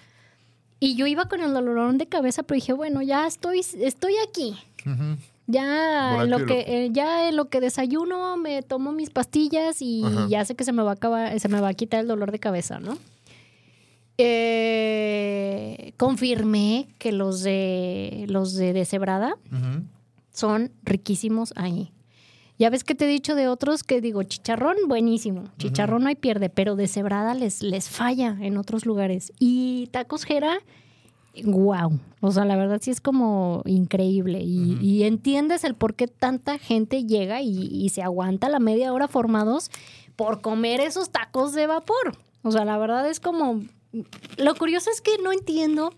Y yo iba con el dolorón de cabeza, pero dije, bueno, ya estoy, estoy aquí. Ujú. Ya en lo que eh, ya en lo que desayuno me tomo mis pastillas y Ajá. ya sé que se me va a acabar, se me va a quitar el dolor de cabeza, ¿no? Eh, confirmé que los de los de deshebrada son riquísimos ahí. Ya ves que te he dicho de otros que digo, chicharrón, buenísimo. Chicharrón no hay pierde, pero de cebrada les, les falla en otros lugares. Y tacos Jera, wow. O sea, la verdad sí es como increíble. Y, y entiendes el por qué tanta gente llega y, y se aguanta la media hora formados por comer esos tacos de vapor. O sea, la verdad es como... Lo curioso es que no entiendo.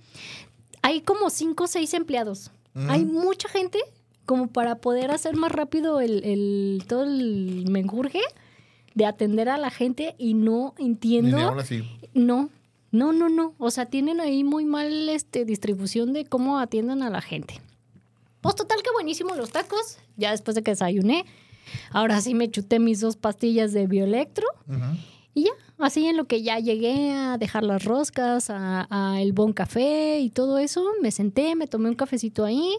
Hay como cinco o seis empleados. Hay mucha gente como para poder hacer más rápido el, el- todo el menjurje de atender a la gente y no entiendo. ni. No, no, no, no. O sea, tienen ahí muy mal este, distribución de cómo atienden a la gente. Pues total que buenísimo los tacos. Ya después de que desayuné. Ahora sí me chuté mis dos pastillas de bioelectro. Y ya, así en lo que ya llegué a dejar las roscas, a, a el bon café y todo eso, me senté, me tomé un cafecito ahí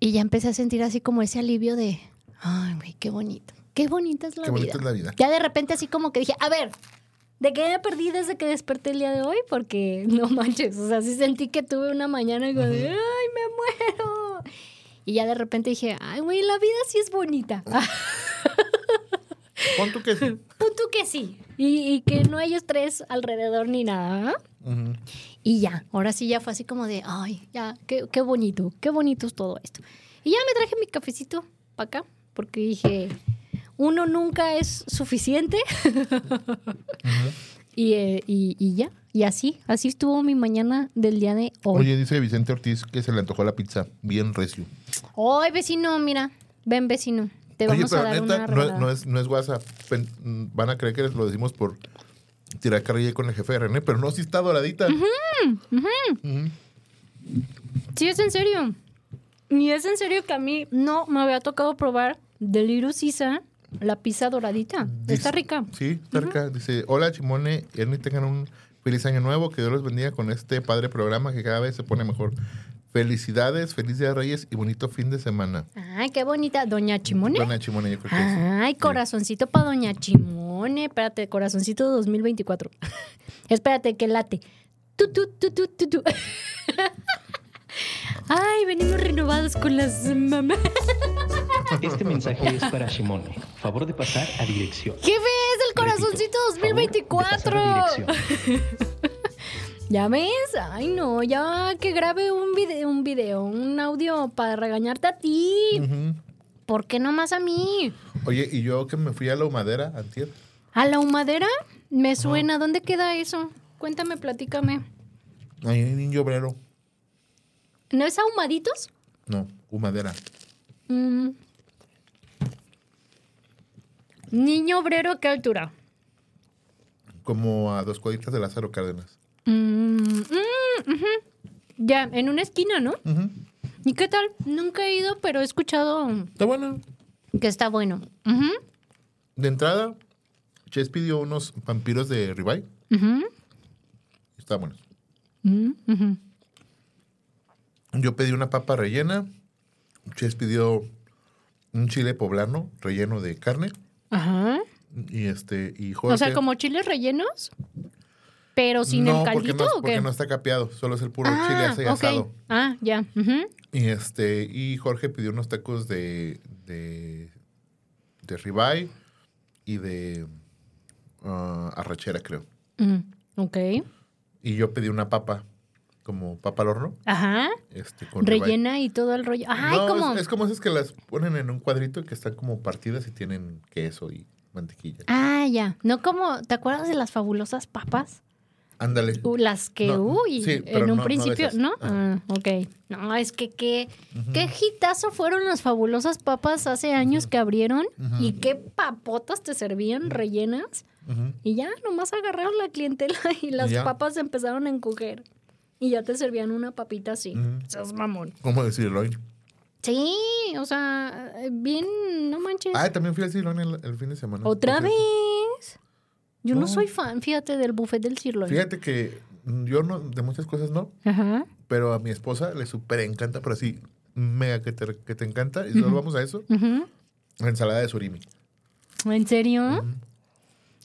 y ya empecé a sentir así como ese alivio de, ay, güey, qué bonito, qué bonita es la Qué vida. bonita es la vida. Ya de repente así como que dije, a ver, ¿de qué me perdí desde que desperté el día de hoy? Porque no manches, o sea, sí sentí que tuve una mañana y como de, ay, me muero. Y ya de repente dije, ay, güey, la vida sí es bonita. Pon tú que sí. Punto que sí. Y, y que no hay estrés alrededor ni nada. Y ya, ahora sí ya fue así como de, ay, ya, qué, qué bonito, qué bonito es todo esto. Y ya me traje mi cafecito para acá, porque dije, uno nunca es suficiente. y, eh, y- y ya, y así, así estuvo mi mañana del día de hoy. Oye, dice Vicente Ortiz que se le antojó la pizza bien recio. Ay, vecino, mira, ven vecino, te Oye, vamos a pero dar neta, una no, es- no es, no es WhatsApp. Van a creer que lo decimos por tirar carrilla con el jefe de René, pero no, sí está doradita. Sí, es en serio. Y es en serio que a mí no me había tocado probar de Little Sisa, la pizza doradita. Está rica. Sí, está rica. Dice, hola Chimone, y Ernie, tengan un feliz año nuevo, que Dios los bendiga con este padre programa que cada vez se pone mejor. Felicidades, feliz día de Reyes y bonito fin de semana. Ay, qué bonita. Doña Chimone. Doña Chimone, yo creo que sí. Ay, corazoncito para Doña Chimone. Espérate, corazoncito 2024. Espérate, que late. Tu, tu, tu, tu, tu, tu. Ay, venimos renovados con las mamás. Este mensaje es para Shimone. Favor de pasar a dirección. ¿Qué ves? El corazoncito Repito, favor de pasar 2024. a dirección. ¿Ya ves? Ay, no, ya que grabe un video, un video, un audio para regañarte a ti. ¿Por qué no más a mí? Oye, y yo que me fui a la humadera antier. ¿A la humadera? Me suena. ¿Dónde queda eso? Cuéntame, platícame. Ahí en Niño Obrero. ¿No es ahumaditos? No, humadera. Mm. Niño obrero, ¿a ¿qué altura? Como a dos cuadritas de Lázaro Cárdenas. Mm, mm. Ya, en una esquina, ¿no? ¿Y qué tal? Nunca he ido, pero he escuchado Está bueno. que está bueno. De entrada, Ches pidió unos vampiros de ribeye. Está bueno. mm. Yo pedí una papa rellena. Ches pidió un chile poblano relleno de carne. Ajá. Y este, y Jorge. O sea, como chiles rellenos, pero sin no, el caldito no, o qué? porque no está capeado, solo es el puro ah, chile así ok. asado. Ah, ya. Y este, y Jorge pidió unos tacos de, de, de ribeye y de ah, arrachera, creo. Mm, ok. Y yo pedí una papa, como papa al horno, Ajá. este, con ribeye. Rellena y todo el rollo. Ay, no, como. es, es como esas que las ponen en un cuadrito y que están como partidas y tienen queso y mantequilla. Ah, ya. No como, ¿te acuerdas de las fabulosas papas? Ándale. Uh, las que, No, uy, sí, en un no principio. ¿no? Ah, ok. No, es que qué, qué hitazo fueron las fabulosas papas hace años que abrieron y qué papotas te servían rellenas. Y ya, nomás agarraron la clientela y las ya. papas empezaron a encoger. Y ya te servían una papita así. Ujú. Seas mamón. ¿Cómo decirlo hoy? Sí, o sea, bien, no manches. Ah, también fui al Silón el, el fin de semana. ¿Otra vez? Yo no. No. soy fan, fíjate, del buffet del sirloin. Fíjate que yo no, de muchas cosas no, Ajá. pero a mi esposa le súper encanta, pero así, mega que te, que te encanta. Y solo vamos a eso. La ensalada de surimi. ¿En serio?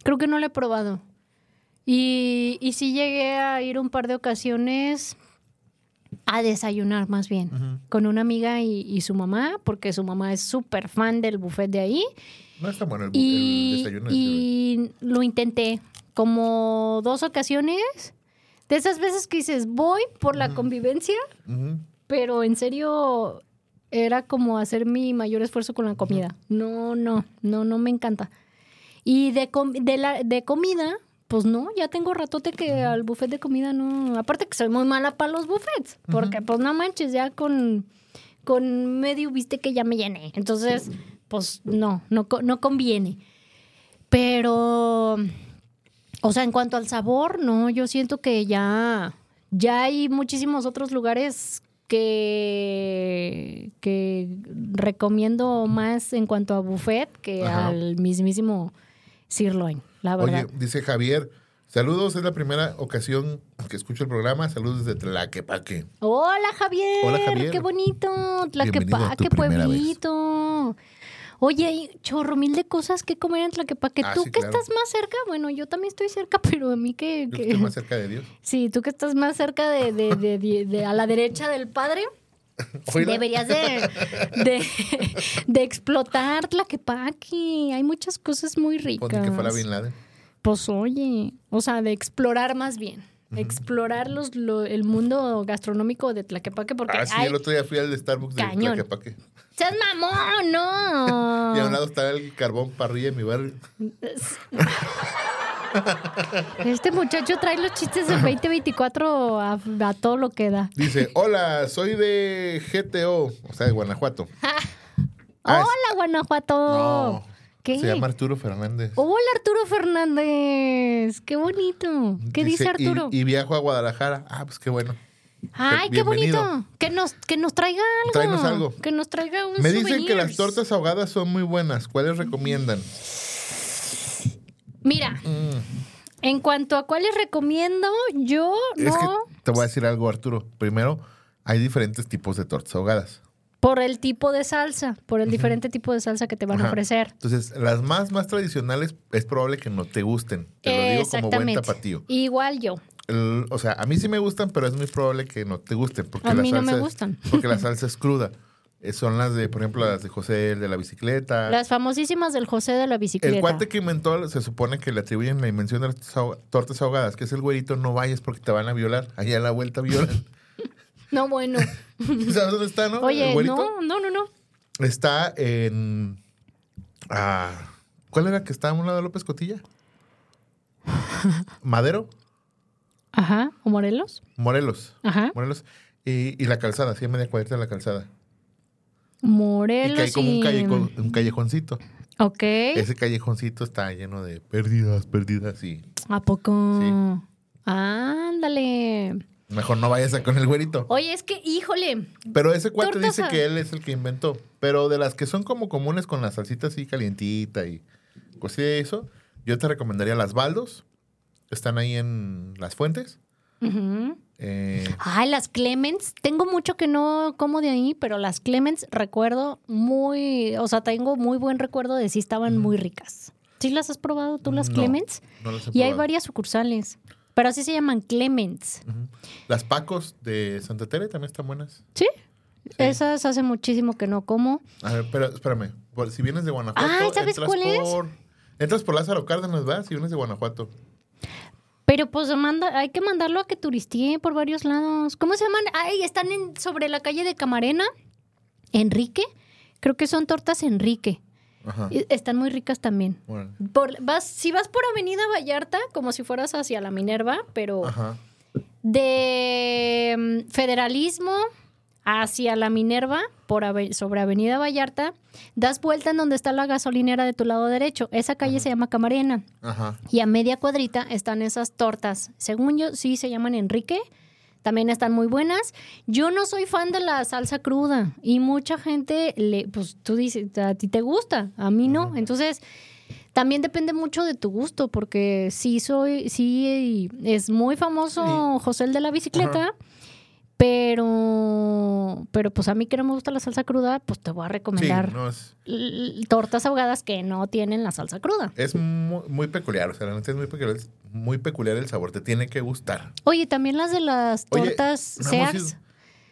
Creo que no lo he probado. Y, y sí llegué a ir un par de ocasiones a desayunar más bien con una amiga y, y su mamá, porque su mamá es súper fan del buffet de ahí. No está bueno el, bu- el Y, desayuno de surimi. y lo intenté como dos ocasiones. De esas veces que dices, voy por la convivencia, Ujú. pero en serio era como hacer mi mayor esfuerzo con la comida. No, no, no, no me encanta. Y de, com- de, la, de comida, pues no, ya tengo ratote que al buffet de comida no. Aparte que soy muy mala para los buffets, porque pues no manches, ya con, con medio viste que ya me llené. Entonces, pues no, no, no conviene. Pero, o sea, en cuanto al sabor, no, yo siento que ya, ya hay muchísimos otros lugares que, que recomiendo más en cuanto a buffet que Ajá. al mismísimo sirloin, la verdad. Oye, dice Javier, saludos, es la primera ocasión que escucho el programa. Saludos desde Tlaquepaque. Hola Javier, Hola, Javier. qué bonito, Tlaquepaque, vez. pueblito. Oye, hay chorro mil de cosas que comer en Tlaquepaque. Ah, tú sí, que claro. estás más cerca, bueno, yo también estoy cerca, pero a mí que... Yo que- estoy más cerca de Dios. Sí, tú que estás más cerca de, de- de- de- de- a la derecha del padre, Oíla. deberías de, de, de explotar Tlaquepaque. Hay muchas cosas muy ricas. Ponte que fuera Bin Laden. Pues oye, o sea, de explorar más bien. Explorar los, lo- el mundo gastronómico de Tlaquepaque porque Ah, sí, hay... el otro día fui al Starbucks de Cañón. Tlaquepaque. ¡Seas mamón! ¡No! Y a un lado está el carbón parrilla en mi barrio. Este muchacho trae los chistes del 2024 a, a todo lo que da. Dice, hola, soy de GTO, o sea, de Guanajuato. Ah, es- ¡Hola, Guanajuato! No, ¿Qué? se llama Arturo Fernández. Hola, Arturo Fernández. Qué bonito. ¿Qué dice, Arturo? Y, y viajo a Guadalajara. Ah, pues qué bueno. Ay, qué bonito. Que nos, que nos traiga algo. Tráenos algo. Que nos traiga un Me dicen que las tortas ahogadas son muy buenas. ¿Cuáles recomiendan? Mira, Mm. en cuanto a cuáles recomiendo, yo Es no. que te voy a decir algo, Arturo. Primero, hay diferentes tipos de tortas ahogadas. Por el tipo de salsa, por el diferente tipo de salsa que te van a ofrecer. Entonces, las más, más tradicionales es probable que no te gusten. Te lo digo como buen tapatío. Igual yo. El- o sea, a mí sí me gustan, pero es muy probable que no te gusten. Porque A la mí no me es- gustan. Porque la salsa es cruda. Eh, Son las de, por ejemplo, las de José, el de la bicicleta. Las famosísimas del José de la bicicleta. El cuate que inventó, se supone que le atribuyen la invención de las tortas ahog- tortas ahogadas, que es el güerito, no vayas porque te van a violar. Allá a la vuelta violan. No, bueno. ¿Sabes dónde está, no? Oye, no, no, no, no. Está en. ah, ¿Cuál era que estaba a un lado de López Cotilla? Madero, Ajá. ¿O Morelos? Morelos. Ajá. Morelos. Y, y la calzada, sí, media cuadrita de la calzada. Morelos. y que hay como un, un callejoncito. Ok. Ese callejoncito está lleno de pérdidas, pérdidas y ¿A poco? Ándale. mejor no vayas a con el güerito. Oye, es que, híjole. Pero ese cuate dice a- que él es el que inventó. Pero de las que son como comunes con la salsita así calientita y cosilla de eso, yo te recomendaría las baldos. Están ahí en las fuentes. Eh, Ay, las Clements. Tengo mucho que no como de ahí, pero las Clements recuerdo muy. O sea, tengo muy buen recuerdo de si estaban muy ricas. ¿Sí las has probado tú, las No, Clements? no las he Y hay probado. varias sucursales. Pero así se llaman Clements. las Pacos de Santa Tere también están buenas. ¿Sí? Esas hace muchísimo que no como. A ver, pero espérame. Si vienes de Guanajuato, Ay, ¿sabes entras cuál es? por... Entras por Lázaro Cárdenas, ¿verdad? Si vienes de Guanajuato. Pero pues manda, hay que mandarlo a que turistee por varios lados. ¿Cómo se llaman? Ay, están en, sobre la calle de Camarena. Enrique. Creo que son tortas Enrique. Ajá. Están muy ricas también. Órale. Por, vas, si vas por Avenida Vallarta, como si fueras hacia la Minerva, pero Ajá. de mm, Federalismo hacia la Minerva, por ave- sobre Avenida Vallarta, das vuelta en donde está la gasolinera de tu lado derecho. Esa calle se llama Camarena. Ajá. Y a media cuadrita están esas tortas. Según yo, sí se llaman Enrique. También están muy buenas. Yo no soy fan de la salsa cruda y mucha gente, le, pues tú dices, a ti te gusta, a mí no. Entonces, también depende mucho de tu gusto, porque sí soy, sí es muy famoso José el de la bicicleta, pero, pero pues a mí que no me gusta la salsa cruda, pues te voy a Sí, recomendar no, es, l- tortas ahogadas que no tienen la salsa cruda. es muy, muy peculiar. O sea, neta es muy peculiar, es muy peculiar el sabor. Te tiene que gustar. Oye, también las de las Oye, tortas no hemos Sears,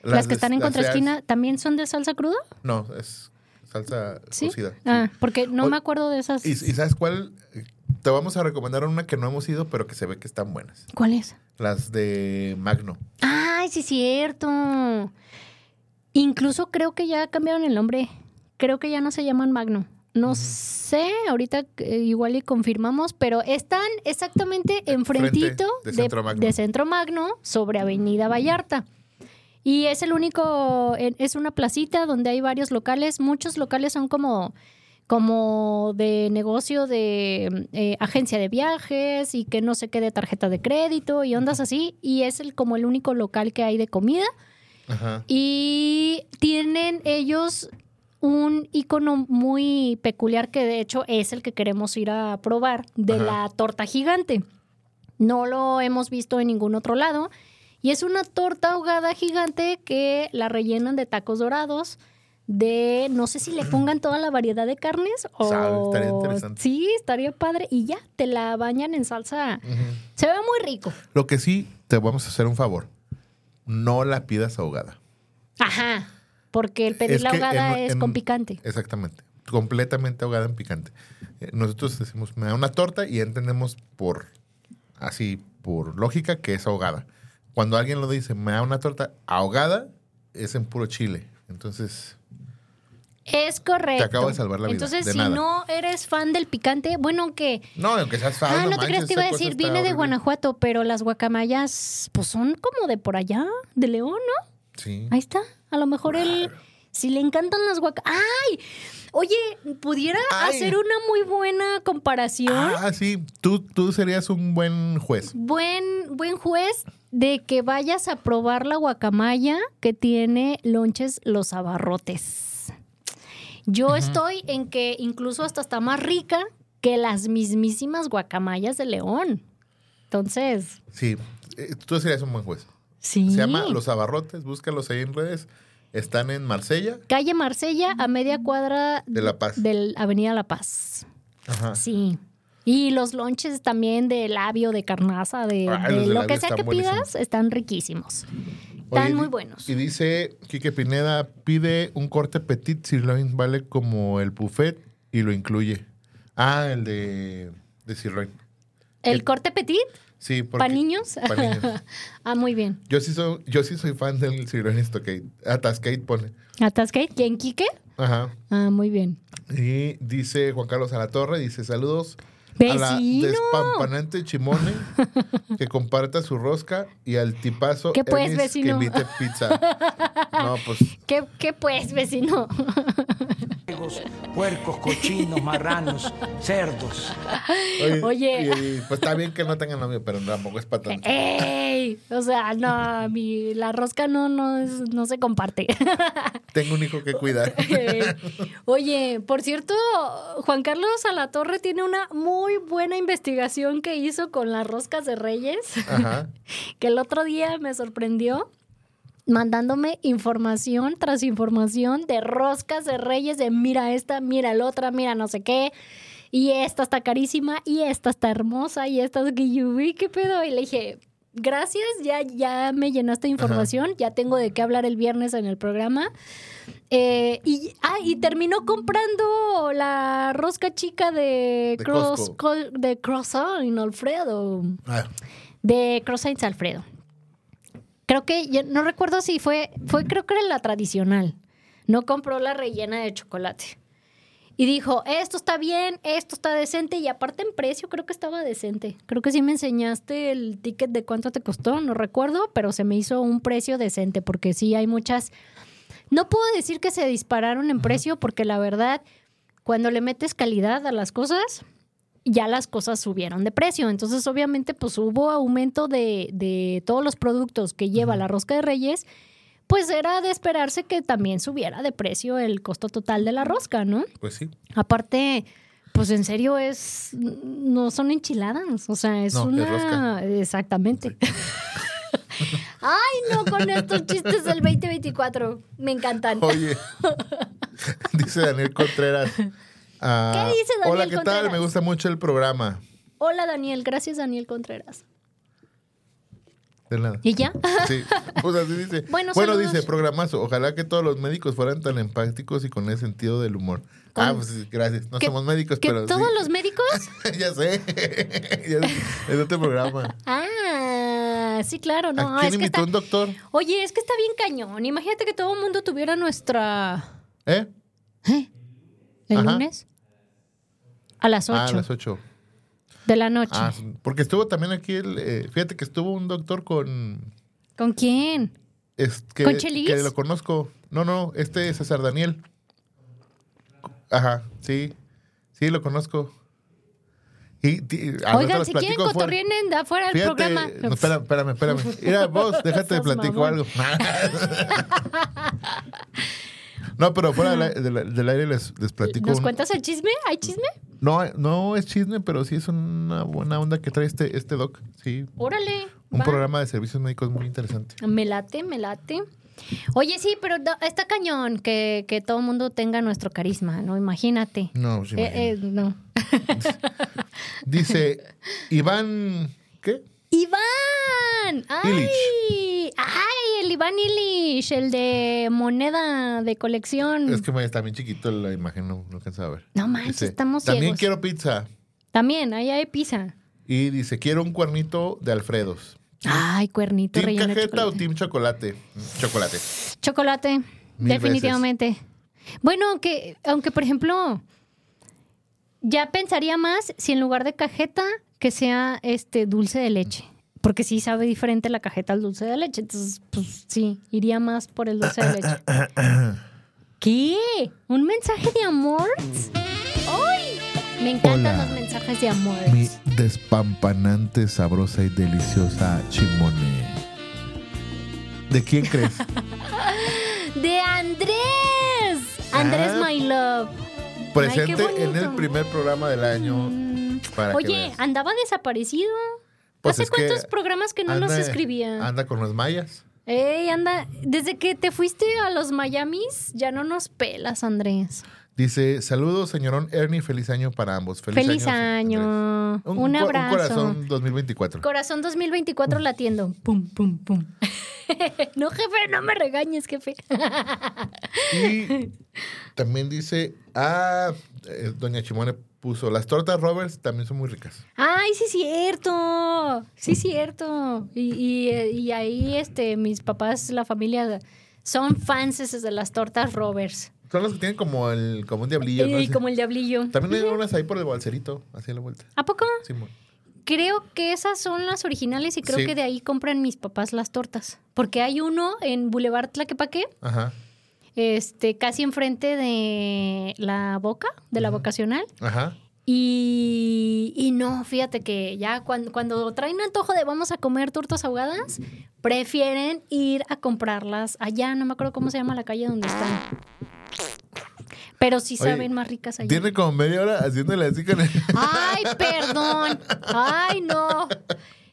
las, que de- están en contraesquina, ¿también son de salsa cruda? No, es salsa Sí. cocida. sí. Ah, porque no me acuerdo de esas. ¿Y, y sabes cuál? Te vamos a recomendar una que no hemos ido, pero que se ve que están buenas. ¿Cuál es? Las de Magno. Ay, sí, cierto. Incluso creo que ya cambiaron el nombre. Creo que ya no se llaman Magno. No sé, ahorita eh, igual y confirmamos, pero están exactamente enfrentito de Centro Magno. de Centro Magno sobre Avenida Vallarta. Y es el único, eh, es una placita donde hay varios locales. Muchos locales son como, como de negocio de eh, agencia de viajes y que no se quede tarjeta de crédito y ondas así. Y es el, como el único local que hay de comida. Ajá. Y tienen ellos un icono muy peculiar que de hecho es el que queremos ir a probar de Ajá. la torta gigante. No lo hemos visto en ningún otro lado. Y es una torta ahogada gigante que la rellenan de tacos dorados, de no sé si le pongan toda la variedad de carnes o estaría interesante. sí, estaría padre y ya te la bañan en salsa. Se ve muy rico. Lo que sí, te vamos a hacer un favor. No la pidas ahogada. Ajá, porque el pedir la ahogada en- es en- con picante. Exactamente. Completamente ahogada en picante. Eh, Nosotros decimos, me da una torta y entendemos por, así, por lógica que es ahogada. Cuando alguien lo dice, me da una torta ahogada, es en puro chile. Entonces, Es correcto. Te acabo de salvar la vida, Entonces, de si nada. no eres fan del picante, bueno, aunque... no, aunque seas fan, Ah, no, te manches, creas, te iba a decir, viene de. Guanajuato, pero las guacamayas, pues son como de por allá, de León, ¿no? Sí. Ahí está. A lo mejor él Si le encantan las guacamayas. ¡Ay! Oye, ¿pudiera Ay. hacer una muy buena comparación? Ah, sí. Tú, tú serías un buen juez. Buen, buen juez de que vayas a probar la guacamaya que tiene lonches los abarrotes. Yo estoy en que incluso hasta está más rica que las mismísimas guacamayas de León. Entonces, Sí. eh, Tú serías un buen juez. sí. Se llama Los Abarrotes. Búscalos ahí en redes. Están en Marsella, Calle Marsella a media cuadra de La Paz. del Avenida La Paz. Ajá. Sí. Y los lonches también de labio, de carnaza, de, Ah, de de lo que sea que pidas, buenísimos. están riquísimos. Están muy buenos. Y dice Quique Pineda, pide un corte petit sirloin, vale como el buffet y lo incluye. Ah, el de, de sirloin. ¿El corte petit? Sí, porque... ¿Para niños? pa' niños. ah, muy bien. Yo sí soy, yo sí soy fan del sirloin Stockade. Atascade pone. ¿Atascate? ¿Quién, Quique? Ajá. Ah, muy bien. Y dice Juan Carlos Alatorre, dice saludos a la ¡Vecino! despampanante Chimone que comparta su rosca y al tipazo ¿Qué pues, que invite pizza. No, pues ¿Qué, qué pues, vecino? puercos, cochinos, marranos, cerdos. Oye, Oye. y- y, pues está bien que no tengan novio, pero tampoco es para tanto. ¡Ey! O sea, no, mi, la rosca no, no, es- no se comparte. Tengo un hijo que cuidar. Oye, por cierto, Juan Carlos Alatorre tiene una muy buena investigación que hizo con las roscas de Reyes, Ajá. que el otro día me sorprendió mandándome información tras información de roscas de Reyes, de mira esta, mira la otra, mira no sé qué. Y esta está carísima, y esta está hermosa, y esta es que yo vi, ¿qué pedo? Y le dije, gracias, ya, ya me llenaste de información, ya tengo de qué hablar el viernes en el programa. Eh, y, ah, y terminó comprando la rosca chica de, De Cross. Col- de Croissant Alfredo. Ah, De Alfredo. Creo que, ya- no recuerdo si fue, fue creo que era la tradicional. No compró la rellena de chocolate. Y dijo, esto está bien, esto está decente y aparte en precio creo que estaba decente. Creo que sí me enseñaste el ticket de cuánto te costó, no recuerdo, pero se me hizo un precio decente porque sí hay muchas... No puedo decir que se dispararon en precio porque la verdad, cuando le metes calidad a las cosas, ya las cosas subieron de precio. Entonces, obviamente, pues hubo aumento de, de todos los productos que lleva la rosca de reyes, pues era de esperarse que también subiera de precio el costo total de la rosca, ¿no? pues sí. Aparte, pues en serio es, no son enchiladas, o sea, es No, es una... rosca. Exactamente. Ay, no, con estos chistes del 2024, me encantan. Oye, dice Daniel Contreras. ah, ¿Qué dice Daniel Hola, ¿qué tal? Me gusta mucho el programa. Hola Daniel, gracias Daniel Contreras. De nada. ¿Y ya? Sí, pues así dice. Bueno, Bueno, dice, programazo. Ojalá que todos los médicos fueran tan empáticos y con ese sentido del humor. Con- Ah, pues sí, gracias. No ¿Que- somos médicos, ¿Que pero todos sí. los médicos? ya sé. Es, otro programa. Ah, sí, claro, no. ¿A quién es que invitó está... un doctor? Oye, es que está bien cañón. Imagínate que todo el mundo tuviera nuestra... ¿Eh? ¿El Ajá. lunes? A las 8 Ah, a las 8. De la noche. Ah, porque estuvo también aquí el. eh, fíjate que estuvo un doctor con. ¿Con quién? es- que, ¿Con Chelis? que lo conozco. No, no, este es César Daniel. Ajá, sí. Sí, lo conozco. Y, rato Oigan, si quieren cotorrien de afuera del programa. no, espérame, espérame, espérame. Mira, vos, déjate de platico algo. no, pero fuera del, aire- del- del aire les, les platico. ¿Nos un- cuentas el chisme? ¿Hay chisme? no, no es chisme, pero sí es una buena onda que trae este, este doc. Sí, Órale. un va. programa de servicios médicos muy interesante. Me late, me late. Oye, sí, pero está cañón que, que todo el mundo tenga nuestro carisma, ¿no? Imagínate. No, pues, Eh, eh, no. Dice Iván, ¿qué? ¡Iván! ¡Ay! ¡Ay! El Iván Illich, el de moneda de colección. Es que está bien chiquito la imagen, no, no alcanzaba a ver. No manches, Dice, estamos También ciegos. quiero pizza. También, ahí hay pizza. Y dice, quiero un cuernito de Alfredos. Ay, cuernito ¿Team relleno de cajeta o chocolate. team chocolate? Chocolate. Chocolate, Mil definitivamente. Bueno, aunque, aunque por ejemplo, ya pensaría más si en lugar de cajeta que sea este dulce de leche. Porque sí sabe diferente la cajeta al dulce de leche. Entonces, pues sí, iría más por el dulce de leche. ¿Qué? ¿Un mensaje de amor? ¡Ay! Me encantan Hola. los mensajes de amor. Mi despampanante, sabrosa y deliciosa chimone. ¿De quién crees? ¡De Andrés! Andrés, Ah. my love. Presente Ay, en el primer programa del año. Mm, Para Oye, andaba desaparecido. Pues ¿Hace cuántos programas que no nos escribía? Anda con los mayas. Ey, anda. Desde que te fuiste a los Miamis, ya no nos pelas, Andrés. Dice, saludos, señorón Ernie, feliz año para ambos. Feliz, Feliz año. Un, abrazo. corazón 2024. Corazón 2024 latiendo. Pum, pum, pum. no, jefe, no me regañes, jefe. Y también dice, ah, eh, doña Chimone puso, las tortas Roberts también son muy ricas. Ay, sí, cierto. Sí, cierto. Y, y, y ahí, este, mis papás, la familia, son fans de las tortas Roberts. Son las que tienen como el como un diablillo, ¿no? Y Así. como el diablillo. También hay unas ahí por el balserito, así a la vuelta. ¿A poco? Sí, mo- Creo que esas son las originales y creo Sí. que de ahí compran mis papás las tortas. Porque hay uno en Boulevard Tlaquepaque, Ajá, este, casi enfrente de la boca, de la vocacional. ajá. Y, y no, fíjate que ya cuando, cuando traen antojo de vamos a comer tortas ahogadas, prefieren ir a comprarlas allá. No me acuerdo cómo se llama la calle donde están. Pero sí Oye, saben más ricas allá. Tiene como media hora haciéndole así con el... Ay, perdón. Ay, no.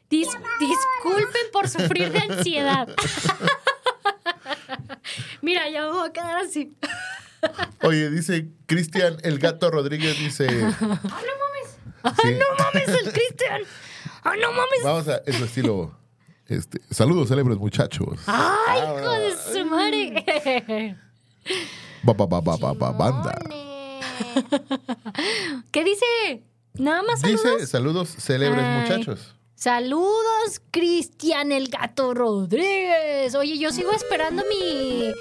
Dis- disculpen por sufrir de ansiedad. Mira, ya me voy a quedar así. Oye, dice Cristian el gato Rodríguez, dice... Ay, Sí. no mames, el Cristian. Ay, no mames. Vamos a en su estilo. Este, saludos, célebres muchachos. Ay, hijo de su madre. Ba, ba, ba, ba, ba, ba, banda. ¿Qué dice? Nada más saludos. Dice saludos, célebres Ay. muchachos. Saludos, Cristian el Gato Rodríguez. Oye, yo sigo esperando mi,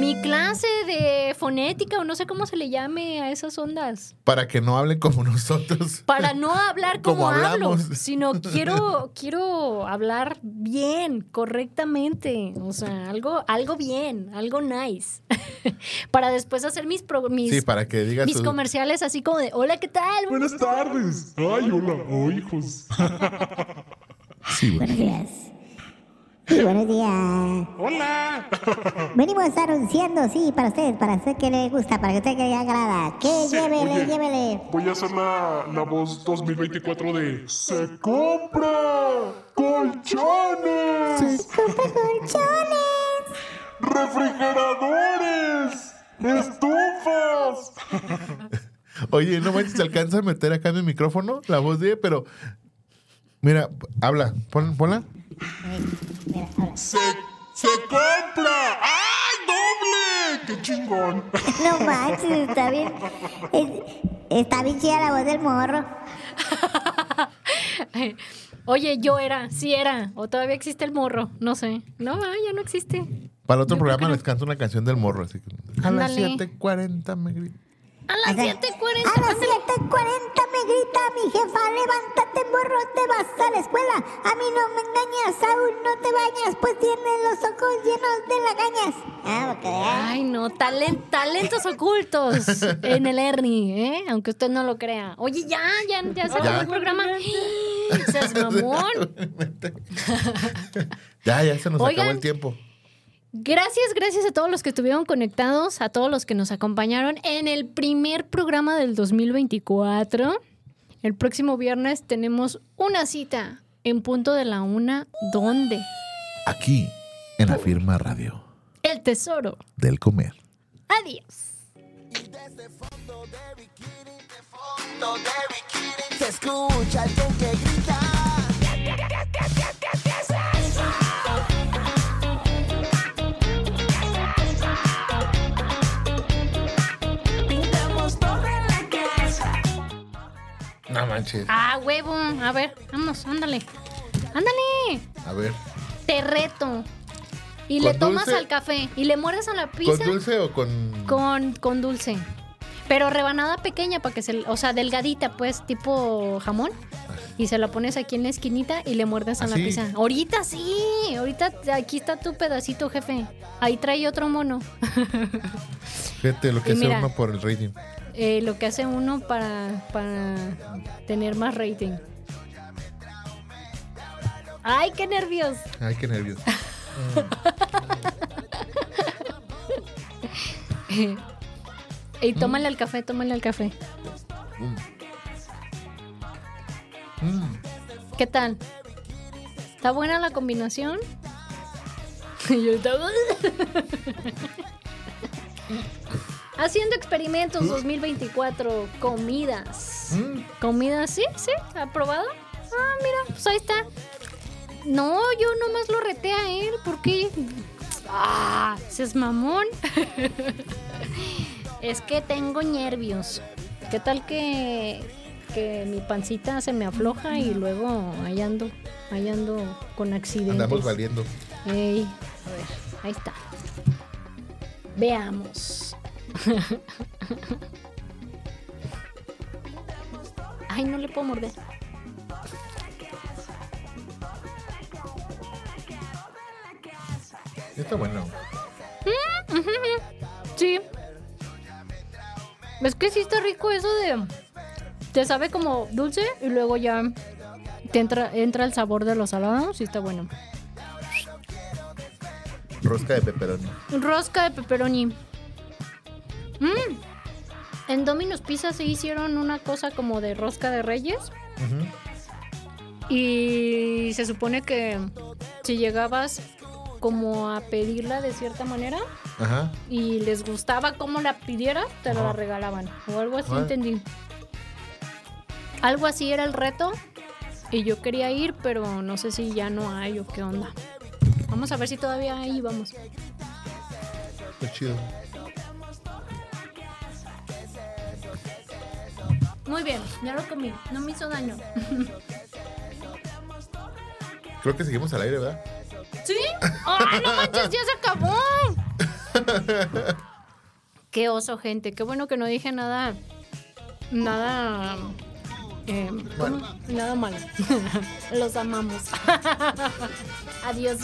mi clase de fonética o no sé cómo se le llame a esas ondas. Para que no hablen como nosotros. Para no hablar como, Como hablo, hablamos. sino quiero, quiero hablar bien, correctamente. O sea, algo, algo bien, algo nice. para después hacer mis, pro- mis, Sí, para que digas mis sus- comerciales así como de, hola, ¿qué tal? Buenas tardes. Ay, hola. Oh, hijos. Sí. Buenos días. Sí, buenos días. Hola. Venimos anunciando, sí, para usted, para usted que le gusta, para que usted que le agrada. Que Sí, llévele, oye. llévele. Voy a hacer la, la voz 2024 de Se compra colchones, ¡Compra colchones! refrigeradores, estufas. Oye, no manches, ¿se alcanza a meter acá en el micrófono la voz de, pero. Mira, habla, pon, ponla. Mira. Se, se compra. ¡Ay, doble! ¡Qué chingón! No manches, está bien. es- está bien chida la voz del morro. Oye, yo era, sí era, o todavía existe el morro, no sé. No, ah, ya no existe. Para el otro Yo programa les canto una canción del morro, así que. A las Ándale. 7:40 me grita. A las A 7.40. las 7.40 me grita mi jefa, levántate morro, te vas a la escuela. A mí no me engañas, aún no te bañas, pues tienes los ojos llenos de lagañas. Ah, ok. Ay, no, talen- talentos ocultos en el Ernie, ¿eh? Aunque usted no lo crea. Oye, ya, ya, ya se acabó el programa. Seas mamón. ya, ya se nos Oigan. acabó el tiempo. Gracias, gracias a todos los que estuvieron conectados, a todos los que nos acompañaron en el primer programa del 2024. El próximo viernes tenemos una cita en punto de la una. ¿Dónde? Aquí, en la firma radio El tesoro. del comer. Adiós. Desde fondo de bikini, de fondo de bikini, se escucha alguien que grita. No manches. Ah, huevo. A ver, vamos, ándale. Ándale. A ver. Te reto. Y ¿Con le tomas dulce? al café y le muerdes a la pizza ¿Con dulce o con.? con, con dulce. Pero rebanada pequeña para que se, o sea, delgadita, pues, tipo jamón. Y se la pones aquí en la esquinita y le muerdes a ¿Ah, la sí? pizza. Ahorita sí, ahorita aquí está tu pedacito, jefe. Ahí trae otro mono. Fíjate lo que Y hace mira. uno por el rating. Eh, lo que hace uno para, para tener más rating. ¡Ay, qué nervios! Ay, qué nervios. Y tómale al café, tómale al café. Mm. ¿Qué tal? ¿Está buena la combinación? Y yo estaba- Haciendo experimentos 2024, comidas. Mm. ¿Comidas? Sí, sí, ¿aprobado? Ah, mira, pues ahí está. No, yo nomás lo reté a él, ¿por qué? Ah, ese es mamón. es que tengo nervios. ¿Qué tal que, que mi pancita se me afloja y luego ahí ando, ahí ando con accidentes? Andamos valiendo. Ey, a ver, ahí está. Veamos. Ay, no le puedo morder. Está bueno. Sí. Es que sí está rico eso de. Te sabe como dulce y luego ya te entra, entra el sabor de los salados y está bueno. Rosca de pepperoni. Rosca de pepperoni. Mm. En Domino's Pizza se hicieron una cosa como de rosca de reyes. Y se supone que si llegabas como a pedirla de cierta manera Ajá. y les gustaba cómo la pidieras, te la regalaban. O algo así entendí. Algo así era el reto. Y yo quería ir, pero no sé si ya no hay o qué onda. Vamos a ver si todavía hay, vamos. Está chido. Muy bien, ya lo comí, no me hizo daño. Creo que seguimos al aire, ¿verdad? ¿Sí? ¡Ay, no manches, ya se acabó! Qué oso, gente. Qué bueno que no dije nada. Nada. Eh, ¿cómo? Nada malo. Los amamos. Adiós.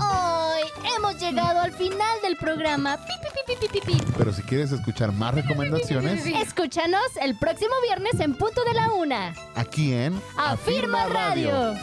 Hoy hemos llegado al final del programa. Pi, pi, pi, pi, pi, pi, pi. Pero si quieres escuchar más recomendaciones, Escúchanos el próximo viernes en punto de la una. aquí en Afirma Radio.